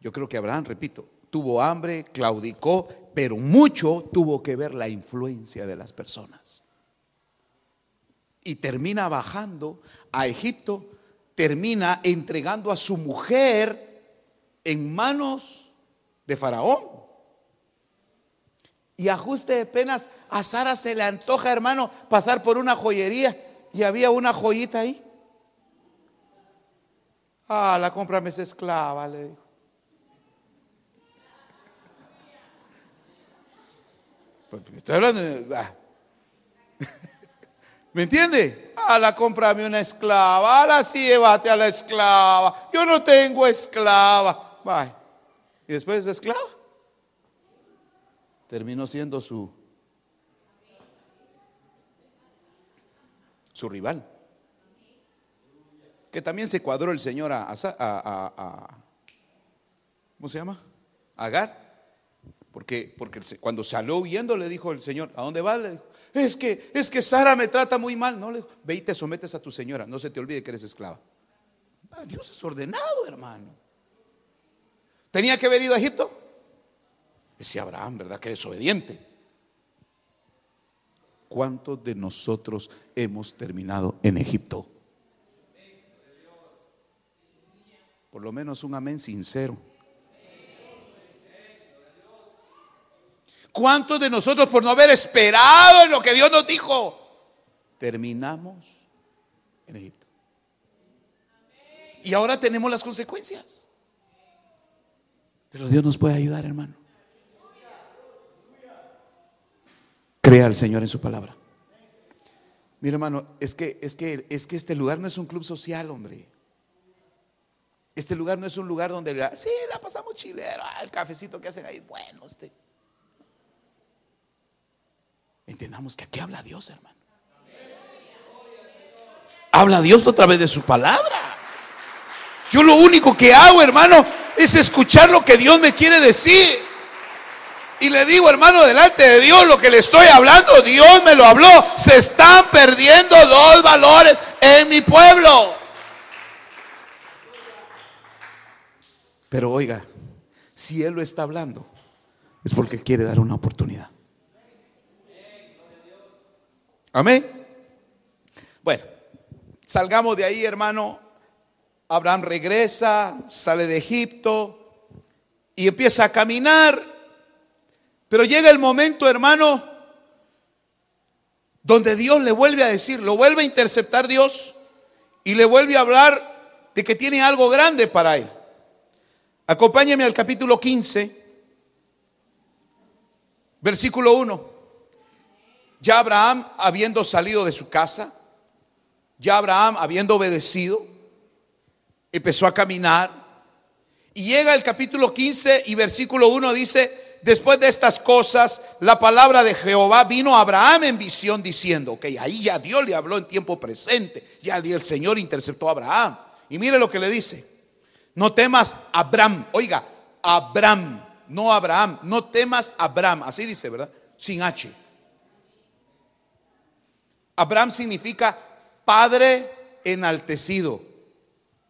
yo creo que Abraham, repito, tuvo hambre, claudicó, pero mucho tuvo que ver la influencia de las personas. Y termina bajando a Egipto, termina entregando a su mujer en manos de Faraón. Y ajuste de penas, a Sara se le antoja, hermano, pasar por una joyería y había una joyita ahí. Ah, la cómprame esa esclava, le dijo. Estoy hablando de... Ah. ¿Me entiende? A la cómprame una esclava, a la sí llévate a la esclava. Yo no tengo esclava. Bye. Y después de esclava, terminó siendo su, su rival. Que también se cuadró el Señor a, a, a ¿cómo se llama? Agar. Porque, porque cuando salió huyendo le dijo el Señor, ¿a dónde va? Le dijo, es que, es que Sara me trata muy mal. No, le dijo, ve y te sometes a tu señora, no se te olvide que eres esclava. Ah, Dios es ordenado, hermano. ¿Tenía que haber ido a Egipto? Ese Abraham, ¿verdad? Que desobediente. ¿Cuántos de nosotros hemos terminado en Egipto? Por lo menos un amén sincero. ¿Cuántos de nosotros por no haber esperado en lo que Dios nos dijo, terminamos en Egipto? Y ahora tenemos las consecuencias. Pero Dios nos puede ayudar, hermano. Crea al Señor en su palabra. Mira, hermano, es que, es que, es que este lugar no es un club social, hombre. Este lugar no es un lugar donde, sí, la pasamos chilero, ah, el cafecito que hacen ahí, bueno, este. Entendamos que aquí habla Dios, hermano. Habla Dios a través de su palabra. Yo lo único que hago, hermano, es escuchar lo que Dios me quiere decir. Y le digo, hermano, delante de Dios, lo que le estoy hablando, Dios me lo habló. Se están perdiendo dos valores en mi pueblo. Pero oiga, si Él lo está hablando, es porque Él quiere dar una oportunidad. Amén. Bueno, salgamos de ahí, hermano. Abraham regresa, sale de Egipto y empieza a caminar. Pero llega el momento, hermano, donde Dios le vuelve a decir, lo vuelve a interceptar Dios y le vuelve a hablar de que tiene algo grande para él. Acompáñeme al capítulo 15, versículo 1. Ya Abraham habiendo salido de su casa, ya Abraham habiendo obedecido, empezó a caminar. Y llega el capítulo 15 y versículo 1 dice, después de estas cosas, la palabra de Jehová vino a Abraham en visión diciendo, ok, ahí ya Dios le habló en tiempo presente, ya el Señor interceptó a Abraham. Y mire lo que le dice, no temas Abraham. Oiga, Abraham, no Abraham. No temas Abraham. Así dice, ¿verdad? Sin H. Abraham significa padre enaltecido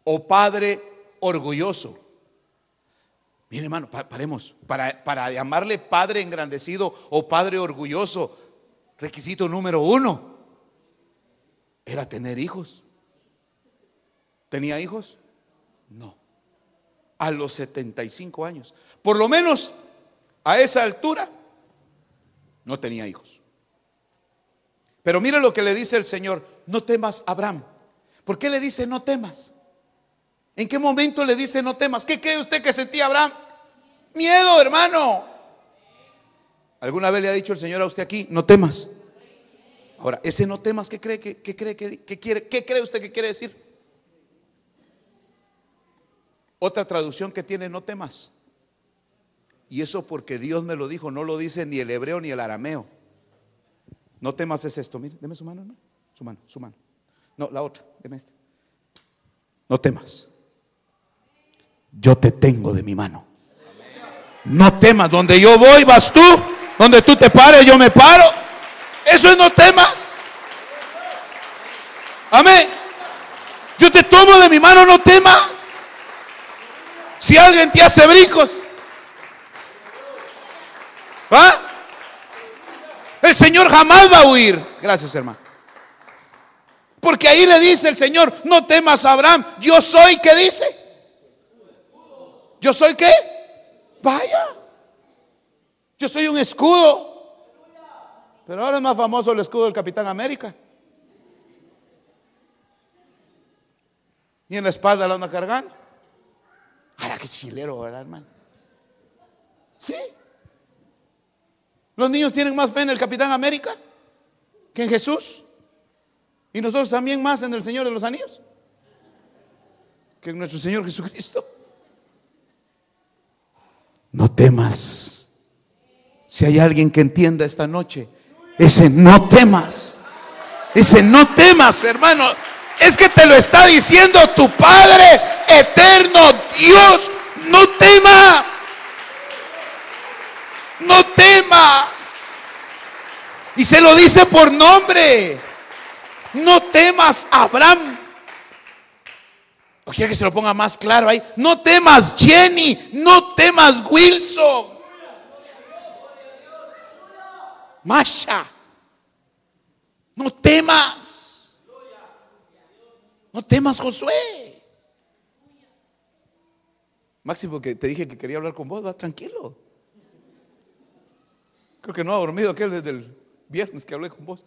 o padre orgulloso. Mire, hermano, paremos. Para, para llamarle padre engrandecido o padre orgulloso, requisito número uno era tener hijos. ¿Tenía hijos? No a los 75 años. Por lo menos a esa altura no tenía hijos. Pero mire lo que le dice el Señor, no temas Abraham. ¿Por qué le dice no temas? ¿En qué momento le dice no temas? ¿Qué cree usted que sentía Abraham? Miedo, hermano. ¿Alguna vez le ha dicho el Señor a usted aquí, no temas? Ahora, ese no temas, ¿qué cree que, cree que, quiere? ¿Qué cree usted que quiere decir? Otra traducción que tiene, no temas. Y eso porque Dios me lo dijo, no lo dice ni el hebreo ni el arameo. No temas es esto. Mire, deme su mano, ¿no? Su mano, su mano. No, la otra, deme esta. No temas. Yo te tengo de mi mano. No temas. Donde yo voy, vas tú. Donde tú te pares, yo me paro. Eso es no temas. Amén. Yo te tomo de mi mano, no temas. Si alguien te hace brincos, ¿va? El Señor jamás va a huir. Gracias, hermano. Porque ahí le dice el Señor, no temas a Abraham, yo soy, ¿qué dice? ¿Yo soy qué? Vaya. Yo soy un escudo. Pero ahora es más famoso el escudo del Capitán América. Y en la espalda la anda cargando. Ahora qué chilero, ¿verdad, hermano? Sí. Los niños tienen más fe en el Capitán América que en Jesús. Y nosotros también más en el Señor de los Anillos que en nuestro Señor Jesucristo. No temas. Si hay alguien que entienda esta noche, ese no temas. Ese no temas, hermano. Es que te lo está diciendo tu Padre eterno, Dios. No temas. No temas. Y se lo dice por nombre. No temas, Abraham. ¿O quiere que se lo ponga más claro ahí? No temas, Jenny. No temas, Wilson. Masha. No temas. No temas, Josué. Máximo que te dije que quería hablar con vos, va tranquilo. Creo que no ha dormido aquel desde el viernes que hablé con vos.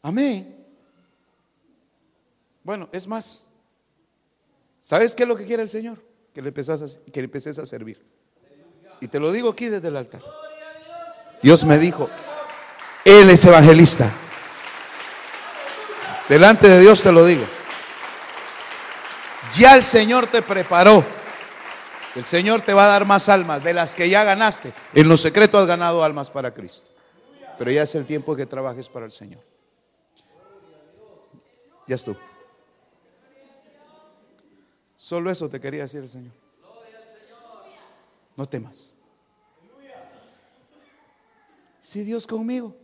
Amén. Bueno, es más, ¿sabes qué es lo que quiere el Señor? Que le, empeces a, que le empeces a servir. Y te lo digo aquí desde el altar. Dios me dijo, Él es evangelista. Delante de Dios te lo digo. Ya el Señor te preparó. El Señor te va a dar más almas de las que ya ganaste. En lo secreto has ganado almas para Cristo. Pero ya es el tiempo que trabajes para el Señor. Ya es tú. Solo eso te quería decir el Señor. No temas. Si Dios conmigo.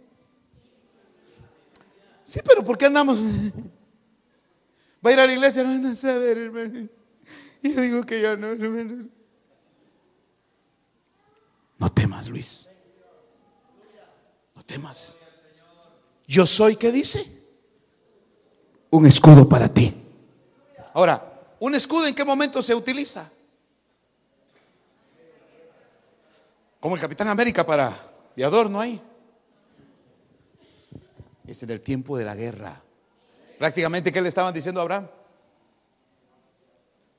Sí, pero ¿por qué andamos? Va a ir a la iglesia, no a saber, hermano. Yo digo que ya no, hermano. No temas, Luis. No temas. Yo soy, ¿qué dice? Un escudo para ti. Ahora, ¿un escudo en qué momento se utiliza? Como el Capitán América para de adorno ahí. Es en el tiempo de la guerra. Prácticamente, ¿qué le estaban diciendo a Abraham?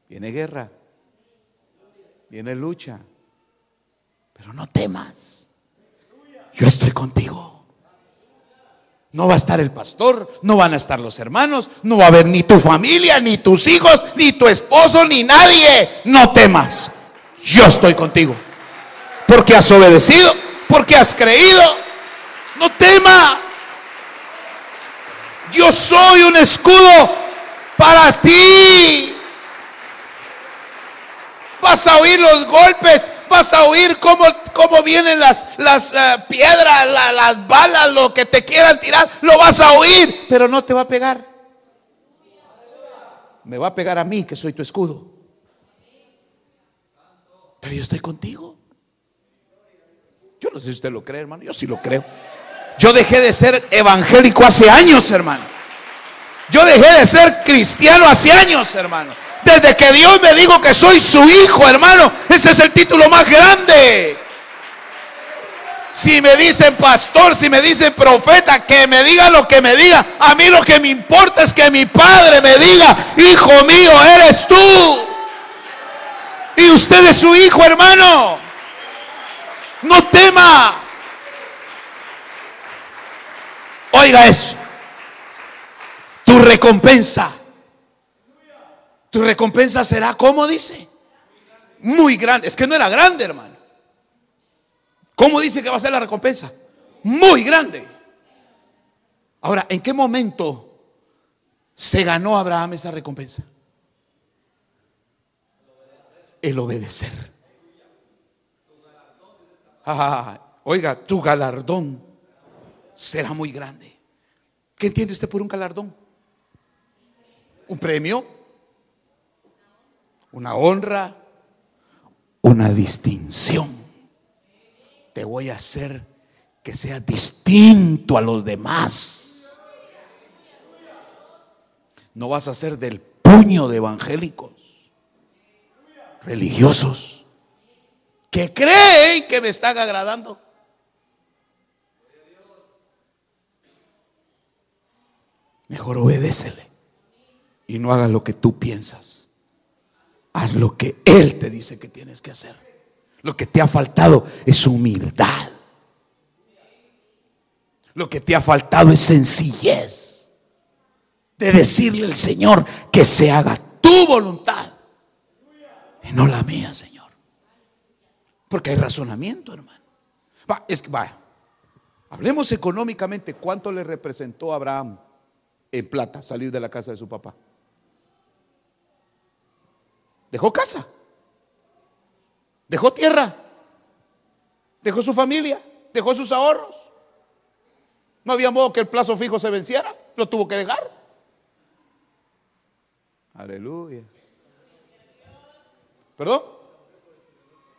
Viene guerra, viene lucha, pero no temas. Yo estoy contigo. No va a estar el pastor, no van a estar los hermanos, no va a haber ni tu familia, ni tus hijos, ni tu esposo, ni nadie. No temas. Yo estoy contigo. Porque has obedecido, porque has creído. No temas. Yo soy un escudo para ti. Vas a oír los golpes, vas a oír cómo, cómo vienen las, las eh, piedras, las balas, lo que te quieran tirar, lo vas a oír, pero no te va a pegar. Me va a pegar a mí, que soy tu escudo. Pero yo estoy contigo. Yo no sé si usted lo cree, hermano. Yo sí lo creo. Yo dejé de ser evangélico hace años, hermano. Yo dejé de ser cristiano hace años, hermano. Desde que Dios me dijo que soy su hijo, hermano. Ese es el título más grande. Si me dicen pastor, si me dicen profeta, que me diga lo que me diga. A mí lo que me importa es que mi padre me diga, hijo mío, eres tú. Y usted es su hijo, hermano. No tema. Oiga eso. Tu recompensa. Tu recompensa será, ¿cómo dice? Muy grande. Es que no era grande, hermano. ¿Cómo dice que va a ser la recompensa? Muy grande. Ahora, ¿en qué momento se ganó Abraham esa recompensa? El obedecer. Ah, oiga, tu galardón será muy grande. ¿Qué entiende usted por un galardón? un premio, una honra, una distinción. Te voy a hacer que sea distinto a los demás. No vas a ser del puño de evangélicos, religiosos, que creen que me están agradando. Mejor obedécele y no hagas lo que tú piensas. Haz lo que Él te dice que tienes que hacer. Lo que te ha faltado es humildad. Lo que te ha faltado es sencillez de decirle al Señor que se haga tu voluntad y no la mía, Señor. Porque hay razonamiento, hermano. Hablemos económicamente cuánto le representó a Abraham en plata salir de la casa de su papá. Dejó casa. Dejó tierra. Dejó su familia. Dejó sus ahorros. No había modo que el plazo fijo se venciera. Lo tuvo que dejar. Aleluya. ¿Perdón?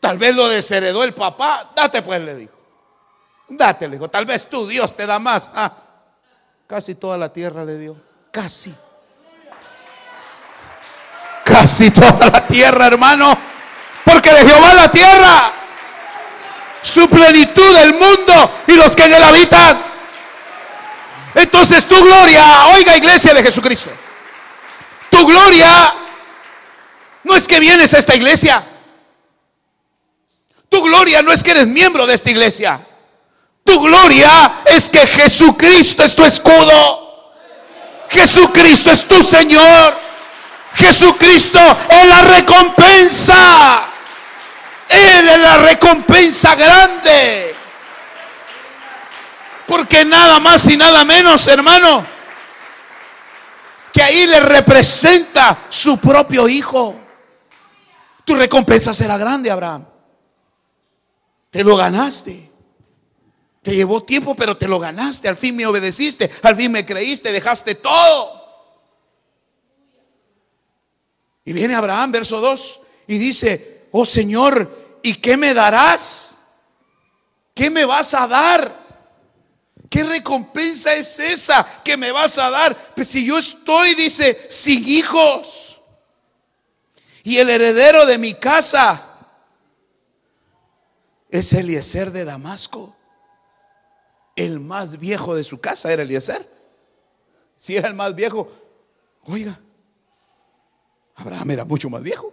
Tal vez lo desheredó el papá. Date pues, le dijo. Date, le dijo. Tal vez tú, Dios, te da más. Ah, casi toda la tierra le dio. Casi casi toda la tierra, hermano. Porque de Jehová la tierra, su plenitud, el mundo y los que en él habitan. Entonces tu gloria, oiga iglesia de Jesucristo, tu gloria no es que vienes a esta iglesia. Tu gloria no es que eres miembro de esta iglesia. Tu gloria es que Jesucristo es tu escudo. Jesucristo es tu Señor. Jesucristo es la recompensa. Él es la recompensa grande. Porque nada más y nada menos, hermano, que ahí le representa su propio hijo. Tu recompensa será grande, Abraham. Te lo ganaste. Te llevó tiempo, pero te lo ganaste. Al fin me obedeciste, al fin me creíste, dejaste todo. Y viene Abraham, verso 2, y dice, oh Señor, ¿y qué me darás? ¿Qué me vas a dar? ¿Qué recompensa es esa que me vas a dar? Pues si yo estoy, dice, sin hijos. Y el heredero de mi casa es Eliezer de Damasco. El más viejo de su casa era Eliezer. Si era el más viejo, oiga, Abraham era mucho más viejo.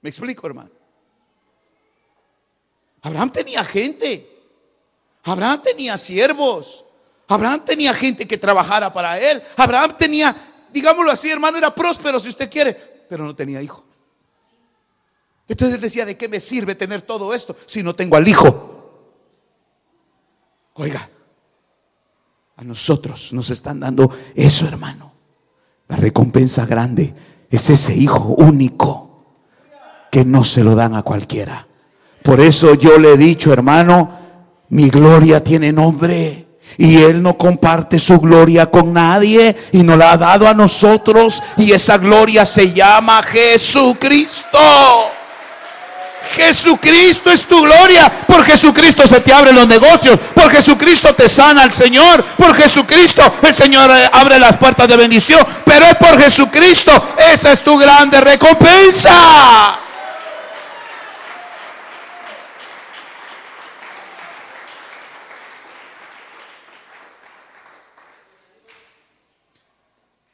¿Me explico, hermano? Abraham tenía gente. Abraham tenía siervos. Abraham tenía gente que trabajara para él. Abraham tenía, digámoslo así, hermano, era próspero si usted quiere, pero no tenía hijo. Entonces él decía, ¿de qué me sirve tener todo esto si no tengo al hijo? Oiga, a nosotros nos están dando eso, hermano. La recompensa grande es ese hijo único que no se lo dan a cualquiera. Por eso yo le he dicho, hermano, mi gloria tiene nombre. Y Él no comparte su gloria con nadie y nos la ha dado a nosotros. Y esa gloria se llama Jesucristo. Jesucristo es tu gloria. Por Jesucristo se te abren los negocios. Por Jesucristo te sana el Señor. Por Jesucristo el Señor eh, abre las puertas de bendición. Pero es por Jesucristo. Esa es tu grande recompensa.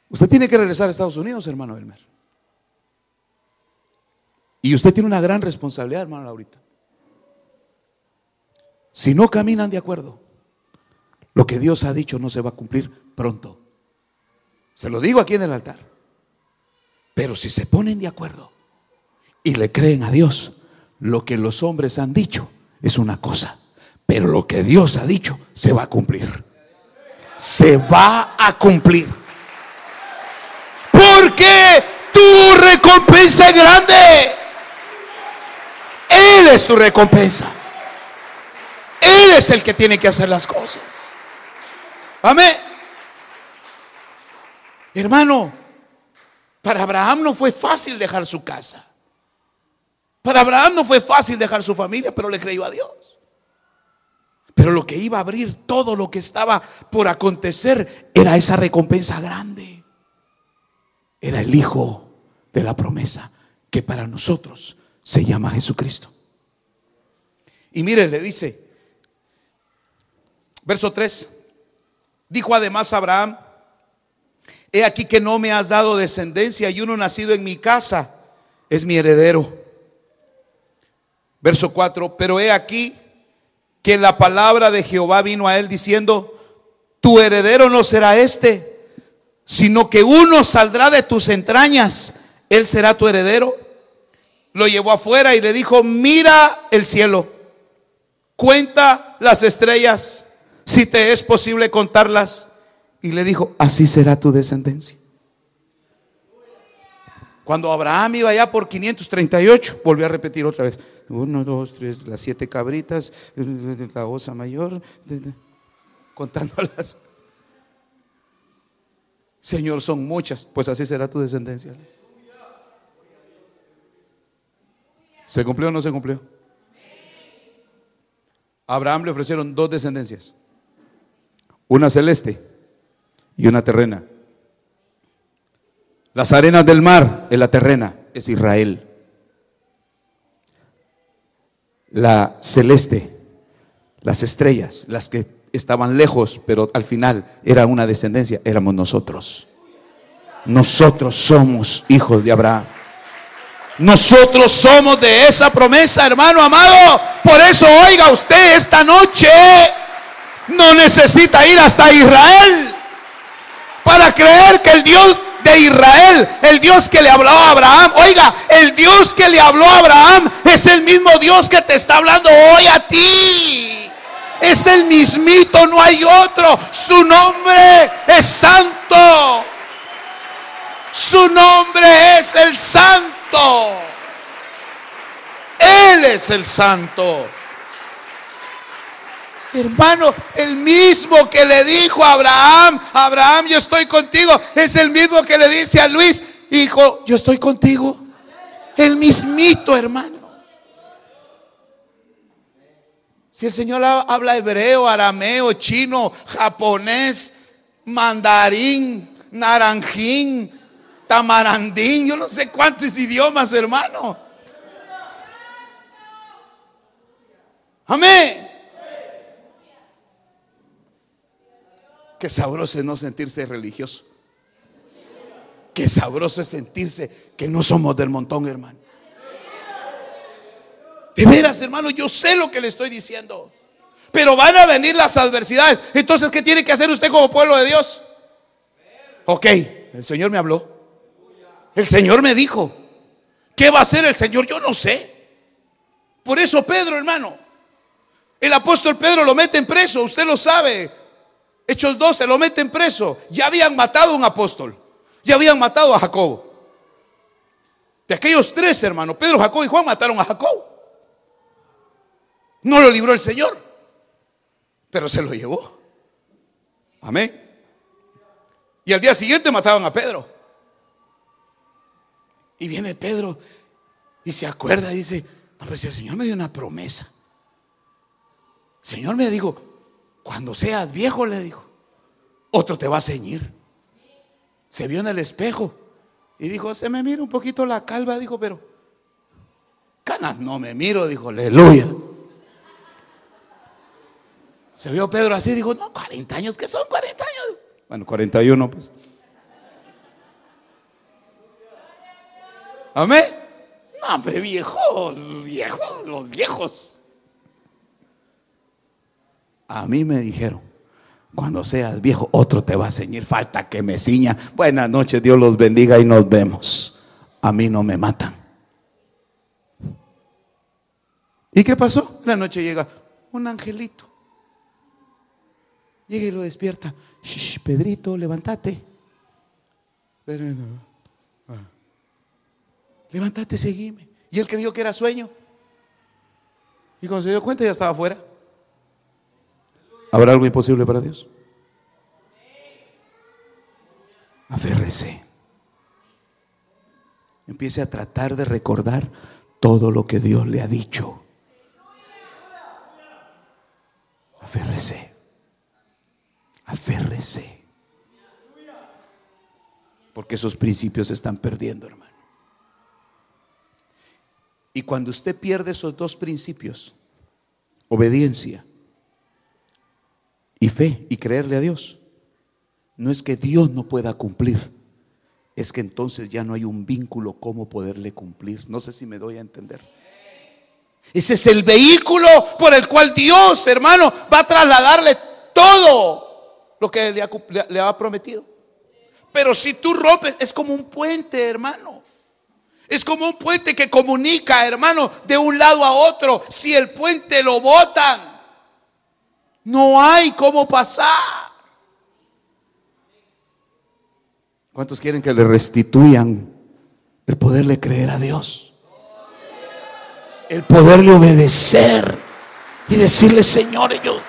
Usted tiene que regresar a Estados Unidos, hermano Elmer. Y usted tiene una gran responsabilidad, hermano Laurita. Si no caminan de acuerdo, lo que Dios ha dicho no se va a cumplir pronto. Se lo digo aquí en el altar. Pero si se ponen de acuerdo y le creen a Dios, lo que los hombres han dicho es una cosa. Pero lo que Dios ha dicho se va a cumplir. Se va a cumplir. Porque tu recompensa es grande. Él es tu recompensa. Él es el que tiene que hacer las cosas. Amén. Hermano, para Abraham no fue fácil dejar su casa. Para Abraham no fue fácil dejar su familia, pero le creyó a Dios. Pero lo que iba a abrir todo lo que estaba por acontecer era esa recompensa grande. Era el hijo de la promesa que para nosotros se llama Jesucristo. Y mire, le dice, verso 3, dijo además Abraham, he aquí que no me has dado descendencia y uno nacido en mi casa es mi heredero. Verso 4, pero he aquí que la palabra de Jehová vino a él diciendo, tu heredero no será este, sino que uno saldrá de tus entrañas, él será tu heredero lo llevó afuera y le dijo, mira el cielo, cuenta las estrellas, si te es posible contarlas. Y le dijo, así será tu descendencia. Cuando Abraham iba allá por 538, volvió a repetir otra vez. Uno, dos, tres, las siete cabritas, la osa mayor, contándolas. Señor, son muchas, pues así será tu descendencia. ¿Se cumplió o no se cumplió? A Abraham le ofrecieron dos descendencias, una celeste y una terrena. Las arenas del mar en la terrena es Israel. La celeste, las estrellas, las que estaban lejos, pero al final era una descendencia, éramos nosotros. Nosotros somos hijos de Abraham. Nosotros somos de esa promesa, hermano amado. Por eso oiga usted esta noche, no necesita ir hasta Israel para creer que el Dios de Israel, el Dios que le habló a Abraham, oiga, el Dios que le habló a Abraham es el mismo Dios que te está hablando hoy a ti. Es el mismito, no hay otro. Su nombre es santo. Su nombre es el santo. Él es el santo. Hermano, el mismo que le dijo a Abraham, Abraham, yo estoy contigo, es el mismo que le dice a Luis, hijo, yo estoy contigo. El mismito, hermano. Si el Señor habla hebreo, arameo, chino, japonés, mandarín, naranjín, tamarandín, yo no sé cuántos idiomas, hermano. Amén. Qué sabroso es no sentirse religioso. Qué sabroso es sentirse que no somos del montón, hermano. De veras, hermano, yo sé lo que le estoy diciendo. Pero van a venir las adversidades. Entonces, ¿qué tiene que hacer usted como pueblo de Dios? Ok, el Señor me habló. El Señor me dijo, ¿qué va a hacer el Señor? Yo no sé. Por eso Pedro, hermano, el apóstol Pedro lo mete en preso, usted lo sabe. Hechos 12 lo meten preso. Ya habían matado a un apóstol. Ya habían matado a Jacob. De aquellos tres hermanos, Pedro, Jacob y Juan mataron a Jacob. No lo libró el Señor, pero se lo llevó. Amén. Y al día siguiente mataron a Pedro. Y viene Pedro y se acuerda y dice, no, pues el Señor me dio una promesa. Señor me dijo, cuando seas viejo, le dijo, otro te va a ceñir. Se vio en el espejo y dijo, se me mira un poquito la calva, dijo, pero canas no me miro, dijo, aleluya. Se vio Pedro así, dijo, no, 40 años, ¿qué son 40 años? Bueno, 41 pues. Amén. No, hombre, viejos, viejos, los viejos. A mí me dijeron, cuando seas viejo, otro te va a ceñir, falta que me ciña. Buenas noches, Dios los bendiga y nos vemos. A mí no me matan. ¿Y qué pasó? La noche llega un angelito. Llega y lo despierta. Pedrito, levántate. Levántate, seguime. Y él creyó que era sueño. Y cuando se dio cuenta ya estaba afuera. ¿Habrá algo imposible para Dios? Aférrese. Empiece a tratar de recordar todo lo que Dios le ha dicho. Aférrese. Aférrese. Porque esos principios se están perdiendo, hermano. Y cuando usted pierde esos dos principios, obediencia y fe y creerle a Dios, no es que Dios no pueda cumplir, es que entonces ya no hay un vínculo como poderle cumplir. No sé si me doy a entender. Ese es el vehículo por el cual Dios, hermano, va a trasladarle todo lo que le ha, le ha prometido. Pero si tú rompes, es como un puente, hermano. Es como un puente que comunica, hermano, de un lado a otro. Si el puente lo botan, no hay cómo pasar. ¿Cuántos quieren que le restituyan el poderle creer a Dios? El poderle obedecer y decirle, Señor, yo,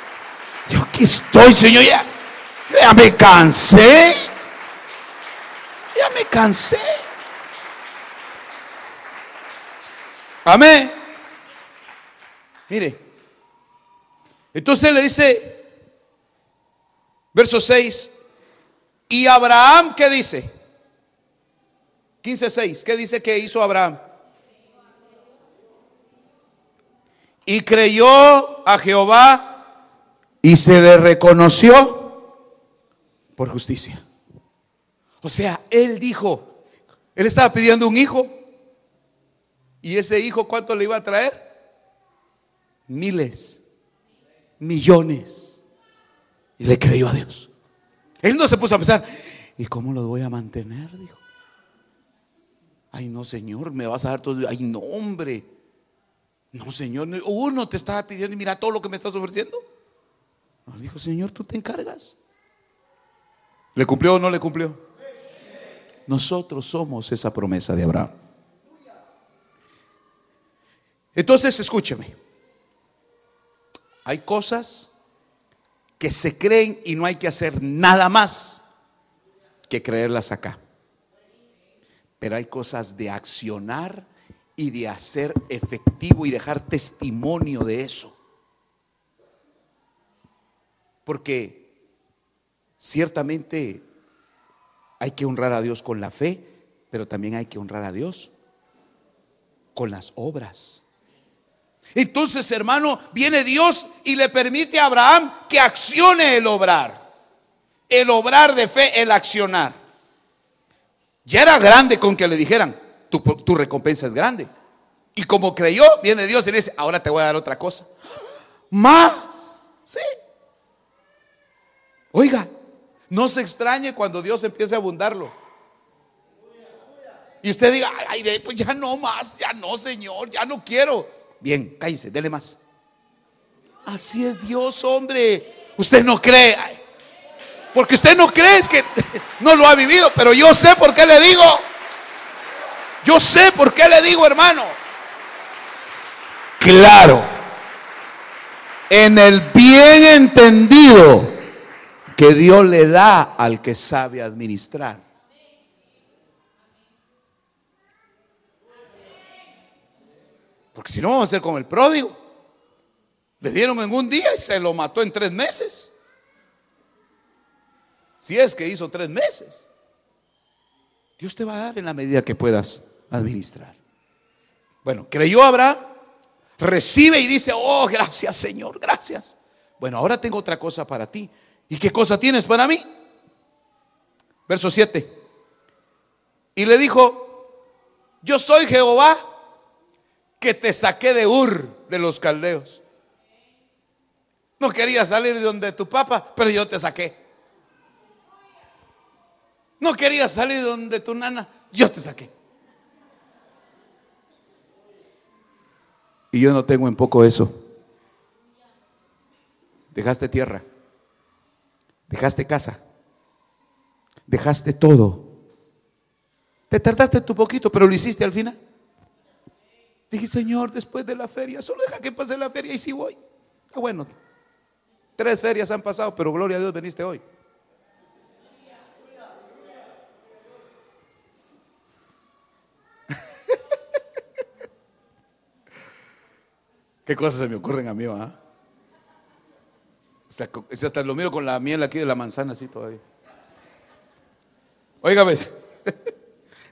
yo aquí estoy, Señor, ya, ya me cansé. Ya me cansé. Amén. Mire. Entonces le dice, verso 6, y Abraham, ¿qué dice? 15.6, ¿qué dice que hizo Abraham? Y creyó a Jehová y se le reconoció por justicia. O sea, él dijo, él estaba pidiendo un hijo ¿Y ese hijo cuánto le iba a traer? Miles, millones. Y le creyó a Dios. Él no se puso a pensar, ¿y cómo los voy a mantener? Dijo. Ay, no, Señor, me vas a dar todo. Ay, no, hombre. No, Señor, uno te estaba pidiendo y mira todo lo que me estás ofreciendo. No, dijo, Señor, tú te encargas. ¿Le cumplió o no le cumplió? Nosotros somos esa promesa de Abraham. Entonces, escúcheme. Hay cosas que se creen y no hay que hacer nada más que creerlas acá. Pero hay cosas de accionar y de hacer efectivo y dejar testimonio de eso. Porque ciertamente hay que honrar a Dios con la fe, pero también hay que honrar a Dios con las obras. Entonces, hermano, viene Dios y le permite a Abraham que accione el obrar. El obrar de fe, el accionar. Ya era grande con que le dijeran, tu, recompensa es grande. Y como creyó, viene Dios y le dice, ahora te voy a dar otra cosa. Más. Sí. Oiga, no se extrañe cuando Dios empiece a abundarlo. Y usted diga, ay, pues ya no más, ya no, Señor, ya no quiero. Bien, cállese, dele más. Así es Dios, hombre. Usted no cree. Porque usted no cree, es que no lo ha vivido, pero yo sé por qué le digo. Yo sé por qué le digo, hermano. Claro. En el bien entendido que Dios le da al que sabe administrar. Porque si no, vamos a ser como el pródigo. Le dieron en un día y se lo mató en tres meses. Si es que hizo tres meses. Dios te va a dar en la medida que puedas administrar. Bueno, creyó Abraham, recibe y dice, oh, gracias Señor, gracias. Bueno, ahora tengo otra cosa para ti. ¿Y qué cosa tienes para mí? Verso 7. Y le dijo, yo soy Jehová que te saqué de Ur de los caldeos. No quería salir de donde tu papá, pero yo te saqué. No quería salir de donde tu nana, yo te saqué. Y yo no tengo en poco eso. Dejaste tierra. Dejaste casa. Dejaste todo. Te tardaste tu poquito, pero lo hiciste al final. Dije, Señor, después de la feria, solo deja que pase la feria y si voy. Está bueno. Tres ferias han pasado, pero gloria a Dios, veniste hoy. ¿Qué cosas se me ocurren a mí, ¿ah? Hasta, lo miro con la miel aquí de la manzana así todavía. Oiga, ¿ves?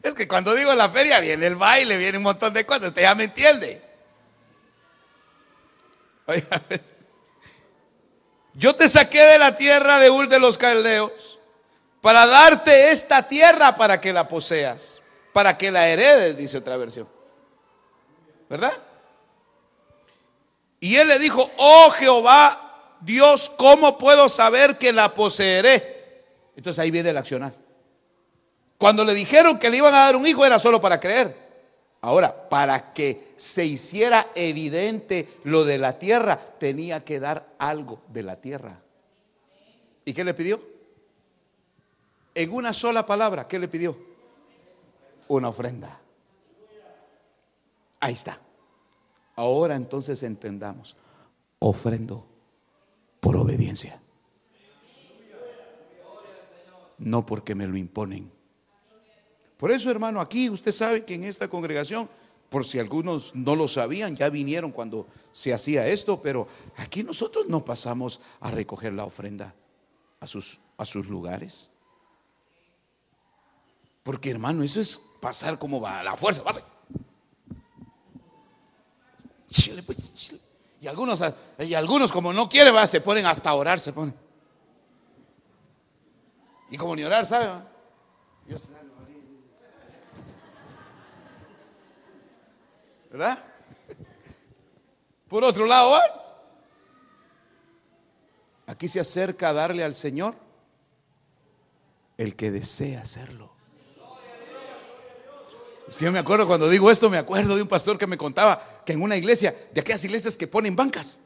Es que cuando digo la feria viene el baile, viene un montón de cosas. Usted ya me entiende. ¿ves? Yo te saqué de la tierra de Ur de los Caldeos para darte esta tierra para que la poseas, para que la heredes, dice otra versión. ¿Verdad? Y él le dijo, oh Jehová, Dios, ¿cómo puedo saber que la poseeré? Entonces ahí viene el accionar. Cuando le dijeron que le iban a dar un hijo era solo para creer. Ahora, para que se hiciera evidente lo de la tierra, tenía que dar algo de la tierra. ¿Y qué le pidió? En una sola palabra, ¿qué le pidió? Una ofrenda. Ahí está. Ahora entonces entendamos. Ofrendo por obediencia. No porque me lo imponen. Por eso, hermano, aquí usted sabe que en esta congregación, por si algunos no lo sabían, ya vinieron cuando se hacía esto, pero aquí nosotros no pasamos a recoger la ofrenda a sus, a sus lugares. Porque, hermano, eso es pasar como va a la fuerza, vamos. Chile, pues, chile. Y algunos, y algunos como no quieren, ¿va? se ponen hasta orar, se ponen. Y como ni orar, ¿sabe? ¿Verdad? Por otro lado, ¿va? aquí se acerca a darle al Señor el que desea hacerlo. Es que yo me acuerdo cuando digo esto, me acuerdo de un pastor que me contaba que en una iglesia, de aquellas iglesias que ponen bancas,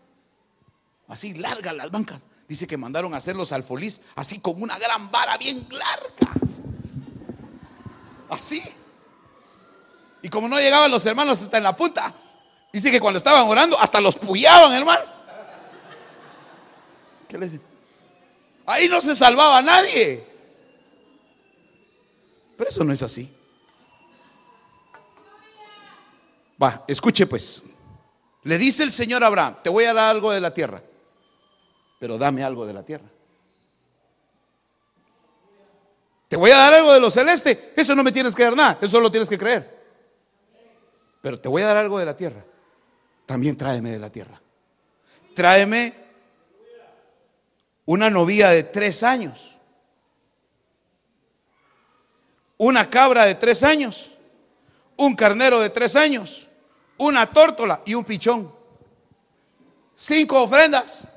así largas las bancas, dice que mandaron a hacer los alfolís así con una gran vara bien larga. Así. Y como no llegaban los hermanos hasta en la puta, dice que cuando estaban orando hasta los puyaban, hermano. ¿Qué le dicen? Ahí no se salvaba nadie. Pero eso no es así. Va, escuche pues. Le dice el Señor a Abraham, te voy a dar algo de la tierra, pero dame algo de la tierra. Te voy a dar algo de lo celeste, eso no me tienes que dar nada, eso lo tienes que creer. Pero te voy a dar algo de la tierra, también tráeme de la tierra. Tráeme una novia de tres años, una cabra de tres años, un carnero de tres años una tórtola y un pichón. Cinco ofrendas.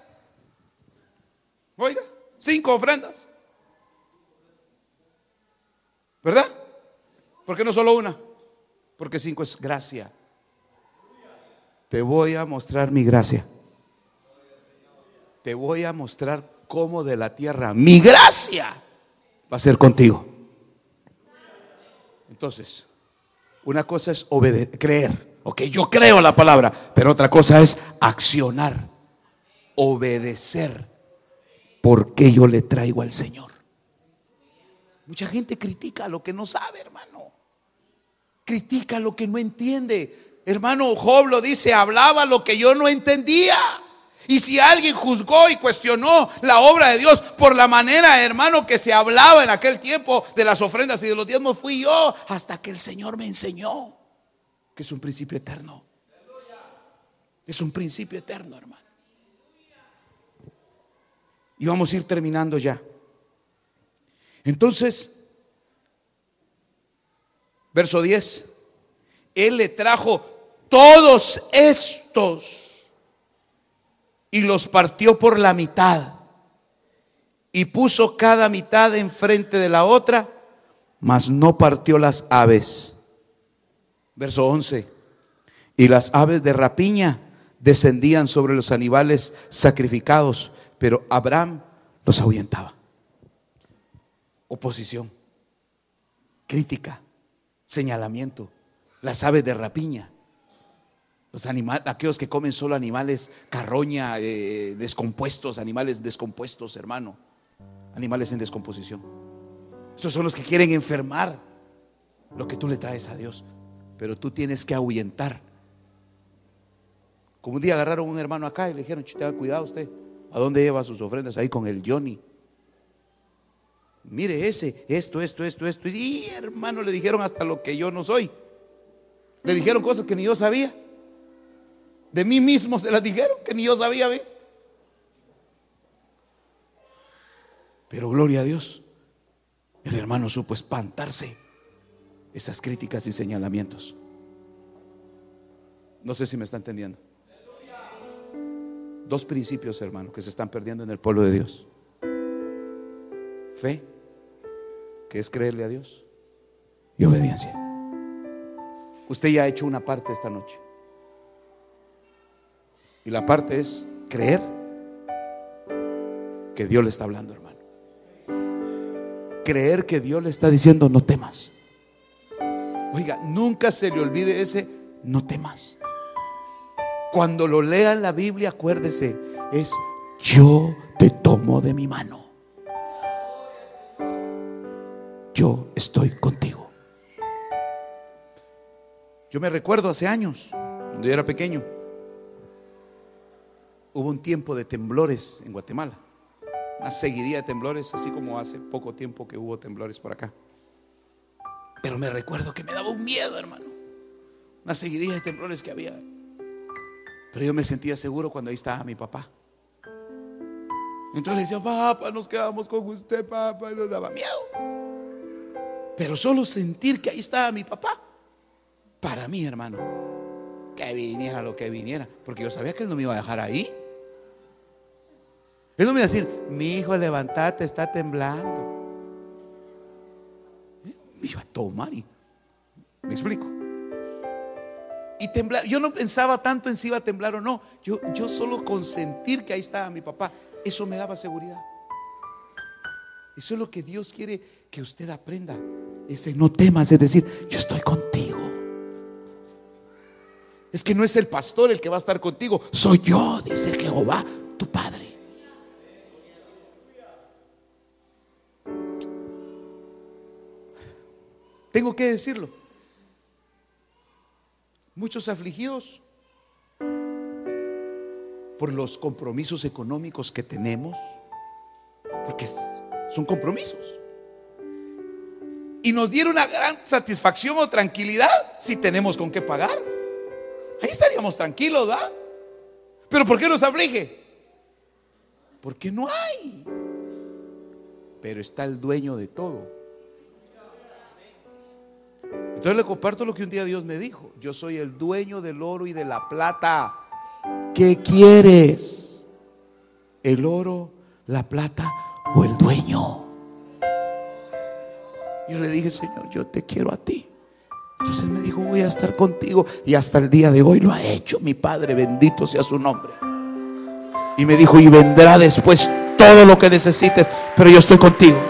Oiga, cinco ofrendas. ¿Verdad? ¿Por qué no solo una? Porque cinco es gracia. Te voy a mostrar mi gracia. Te voy a mostrar cómo de la tierra mi gracia va a ser contigo. Entonces, una cosa es creer Ok, yo creo la palabra, pero otra cosa es accionar, obedecer, porque yo le traigo al Señor. Mucha gente critica lo que no sabe, hermano. Critica lo que no entiende. Hermano Job lo dice, hablaba lo que yo no entendía. Y si alguien juzgó y cuestionó la obra de Dios por la manera, hermano, que se hablaba en aquel tiempo de las ofrendas y de los diezmos, fui yo hasta que el Señor me enseñó que es un principio eterno. Es un principio eterno, hermano. Y vamos a ir terminando ya. Entonces, verso 10, Él le trajo todos estos y los partió por la mitad y puso cada mitad enfrente de la otra, mas no partió las aves Verso 11. Y las aves de rapiña descendían sobre los animales sacrificados, pero Abraham los ahuyentaba. Oposición, crítica, señalamiento, las aves de rapiña, los animales, aquellos que comen solo animales carroña, eh, descompuestos, animales descompuestos, hermano, animales en descomposición. Esos son los que quieren enfermar lo que tú le traes a Dios pero tú tienes que ahuyentar. Como un día agarraron a un hermano acá y le dijeron, tenga cuidado usted, ¿a dónde lleva sus ofrendas? Ahí con el Johnny. Mire ese, esto, esto, esto, esto. Y hermano, le dijeron hasta lo que yo no soy. Le dijeron cosas que ni yo sabía. De mí mismo se las dijeron que ni yo sabía, ¿ves? Pero gloria a Dios, el hermano supo espantarse esas críticas y señalamientos. No sé si me está entendiendo. Dos principios, hermano, que se están perdiendo en el pueblo de Dios. Fe, que es creerle a Dios, y obediencia. Usted ya ha hecho una parte esta noche. Y la parte es creer que Dios le está hablando, hermano. Creer que Dios le está diciendo, no temas. Oiga, nunca se le olvide ese, no temas. Cuando lo lea en la Biblia, acuérdese, es yo te tomo de mi mano. Yo estoy contigo. Yo me recuerdo hace años, cuando yo era pequeño, hubo un tiempo de temblores en Guatemala. Una seguidilla de temblores, así como hace poco tiempo que hubo temblores por acá. Pero me recuerdo que me daba un miedo, hermano. Una seguidilla de temblores que había. Pero yo me sentía seguro cuando ahí estaba mi papá. Entonces le decía, papá, nos quedamos con usted, papá, y nos daba miedo. Pero solo sentir que ahí estaba mi papá, para mí, hermano, que viniera lo que viniera, porque yo sabía que él no me iba a dejar ahí. Él no me iba a decir, mi hijo, levantate, está temblando. Me iba a tomar me explico. Y temblar, yo no pensaba tanto en si iba a temblar o no. Yo, yo solo con sentir que ahí estaba mi papá, eso me daba seguridad. Eso es lo que Dios quiere que usted aprenda. Ese no temas, es decir, yo estoy contigo. Es que no es el pastor el que va a estar contigo, soy yo, dice Jehová, tu Padre. Tengo que decirlo. Muchos afligidos por los compromisos económicos que tenemos, porque son compromisos. Y nos diera una gran satisfacción o tranquilidad si tenemos con qué pagar. Ahí estaríamos tranquilos, ¿da? Pero ¿por qué nos aflige? Porque no hay. Pero está el dueño de todo. Entonces le comparto lo que un día Dios me dijo. Yo soy el dueño del oro y de la plata. ¿Qué quieres? ¿El oro, la plata o el dueño? Yo le dije, Señor, yo te quiero a ti. Entonces me dijo, voy a estar contigo. Y hasta el día de hoy lo ha hecho. Mi Padre, bendito sea su nombre. Y me dijo, y vendrá después todo lo que necesites, pero yo estoy contigo.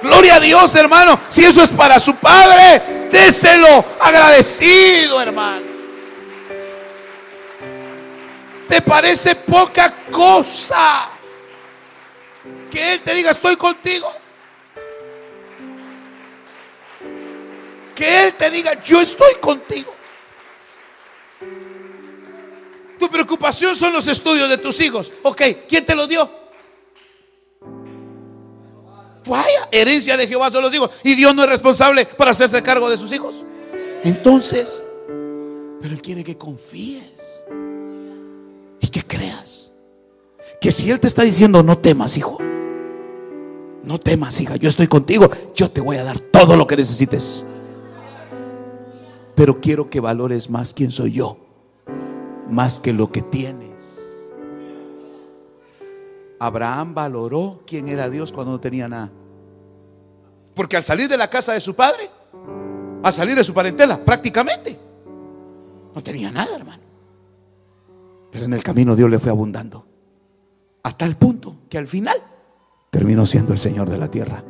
Gloria a Dios, hermano. Si eso es para su Padre, déselo agradecido, hermano. ¿Te parece poca cosa que Él te diga, estoy contigo? Que Él te diga, yo estoy contigo. Tu preocupación son los estudios de tus hijos. Ok, ¿quién te lo dio? Vaya, herencia de Jehová son los hijos. Y Dios no es responsable para hacerse cargo de sus hijos. Entonces, pero Él quiere que confíes y que creas. Que si Él te está diciendo, no temas, hijo. No temas, hija. Yo estoy contigo. Yo te voy a dar todo lo que necesites. Pero quiero que valores más quién soy yo. Más que lo que tienes. Abraham valoró quién era Dios cuando no tenía nada. Porque al salir de la casa de su padre, a salir de su parentela, prácticamente, no tenía nada, hermano. Pero en el camino Dios le fue abundando. A tal punto que al final terminó siendo el Señor de la tierra.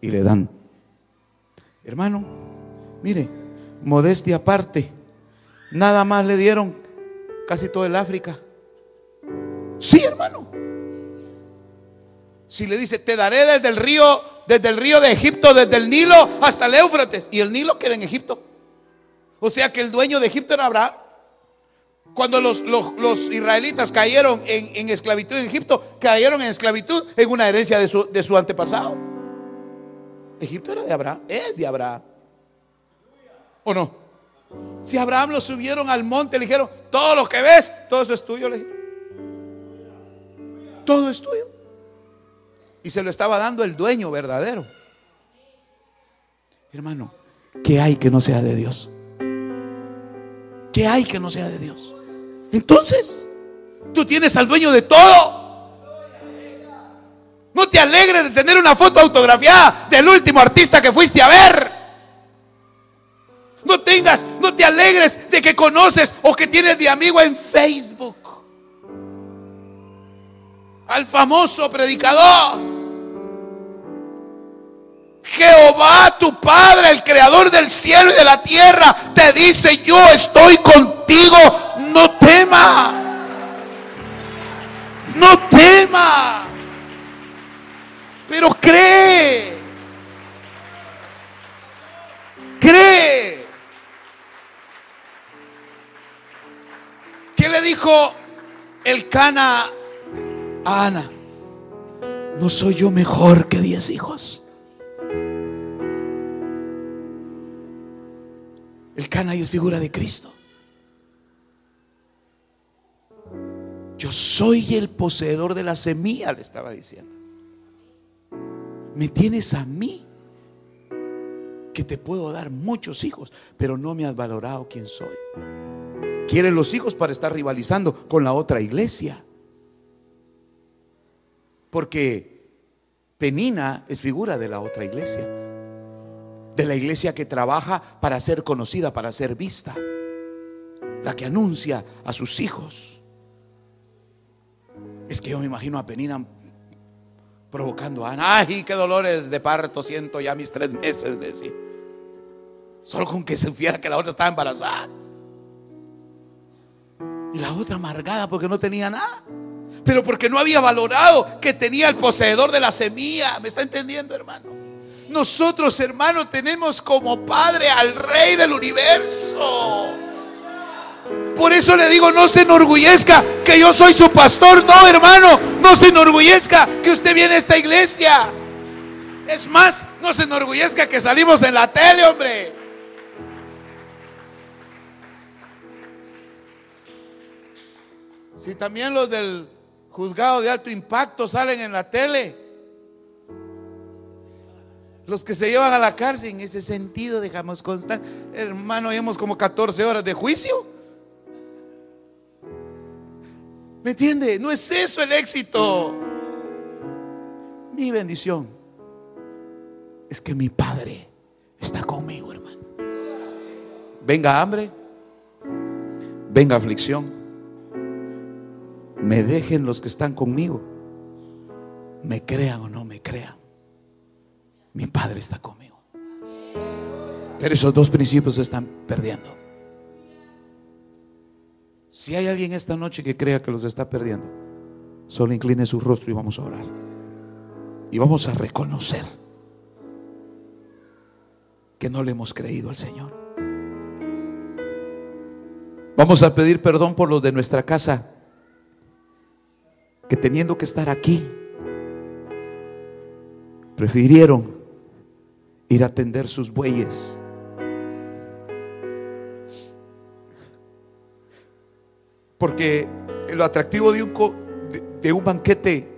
Y le dan, hermano, mire, modestia aparte, nada más le dieron casi todo el África Sí, hermano. Si le dice, te daré desde el río, desde el río de Egipto, desde el Nilo hasta el Éufrates. Y el Nilo queda en Egipto. O sea que el dueño de Egipto era Abraham. Cuando los, israelitas cayeron en, esclavitud en Egipto, cayeron en esclavitud en una herencia de su, de su antepasado. Egipto era de Abraham, es de Abraham. ¿O no? Si Abraham lo subieron al monte, le dijeron, todo lo que ves, todo eso es tuyo. Le. Todo es tuyo. Y se lo estaba dando el dueño verdadero. Hermano, ¿qué hay que no sea de Dios? ¿Qué hay que no sea de Dios? Entonces, tú tienes al dueño de todo. No te alegres de tener una foto autografiada del último artista que fuiste a ver. No tengas, no te alegres de que conoces o que tienes de amigo en Facebook al famoso predicador. Jehová tu Padre, el creador del cielo y de la tierra, te dice, yo estoy contigo, no temas. No temas. Pero cree. Cree. ¿Qué le dijo el Cana Ana, no soy yo mejor que diez hijos. El Cana es figura de Cristo. Yo soy el poseedor de la semilla, le estaba diciendo. Me tienes a mí porque te puedo dar muchos hijos, pero no me has valorado quién soy. Quieren los hijos para estar rivalizando con la otra iglesia. Porque Penina es figura de la otra iglesia. De la iglesia que trabaja para ser conocida, para ser vista. La que anuncia a sus hijos. Es que yo me imagino a Penina provocando a Ana. Ay, qué dolores de parto siento ya mis tres meses, decía. Solo con que se supiera que la otra estaba embarazada. La otra amargada porque no tenía nada. Pero porque no había valorado que tenía el poseedor de la semilla. ¿Me está entendiendo, hermano? Nosotros, hermano, tenemos como padre al rey del universo. Por eso le digo, no se enorgullezca que yo soy su pastor. No, hermano, no se enorgullezca que usted viene a esta iglesia. Es más, no se enorgullezca que salimos en la tele, hombre. Si también los del juzgado de alto impacto salen en la tele, los que se llevan a la cárcel, en ese sentido dejamos constar, hermano, hemos como 14 horas de juicio. ¿Me entiende? No es eso el éxito. Mi bendición es que mi Padre está conmigo, hermano. Venga hambre, venga aflicción, me dejen los que están conmigo, me crean o no me crean. Mi Padre está conmigo. Pero esos dos principios se están perdiendo. Si hay alguien esta noche que crea que los está perdiendo, solo incline su rostro y vamos a orar. Y vamos a reconocer que no le hemos creído al Señor. Vamos a pedir perdón por los de nuestra casa que teniendo que estar aquí, prefirieron ir a atender sus bueyes Porque lo atractivo de un, de, un banquete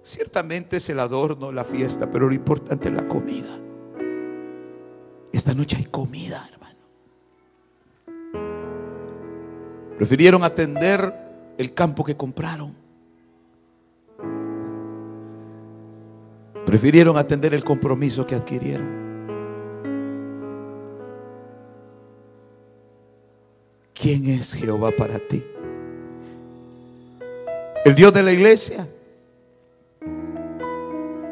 ciertamente es el adorno, la fiesta, pero lo importante es la comida. Esta noche hay comida, hermano. Prefirieron atender el campo que compraron. Prefirieron atender el compromiso que adquirieron. ¿Quién es Jehová para ti? El Dios de la iglesia.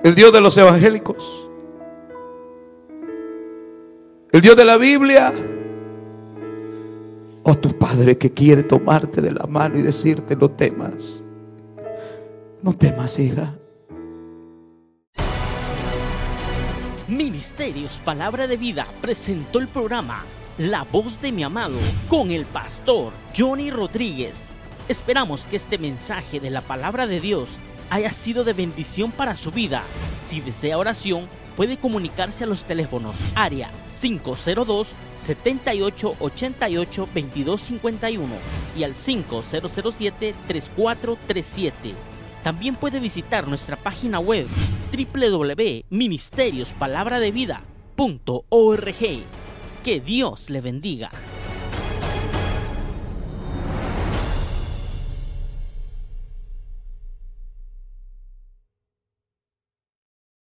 El Dios de los evangélicos. El Dios de la Biblia. O tu Padre que quiere tomarte de la mano y decirte no temas. No temas, hija. Ministerios Palabra de Vida presentó el programa la voz de mi amado, con el pastor Johnny Rodríguez. Esperamos que este mensaje de la palabra de Dios haya sido de bendición para su vida. Si desea oración, puede comunicarse a los teléfonos área 502 7888 2251 y al 5007 3437. También puede visitar nuestra página web www.ministeriosPalabraDeVida.org que Dios le bendiga.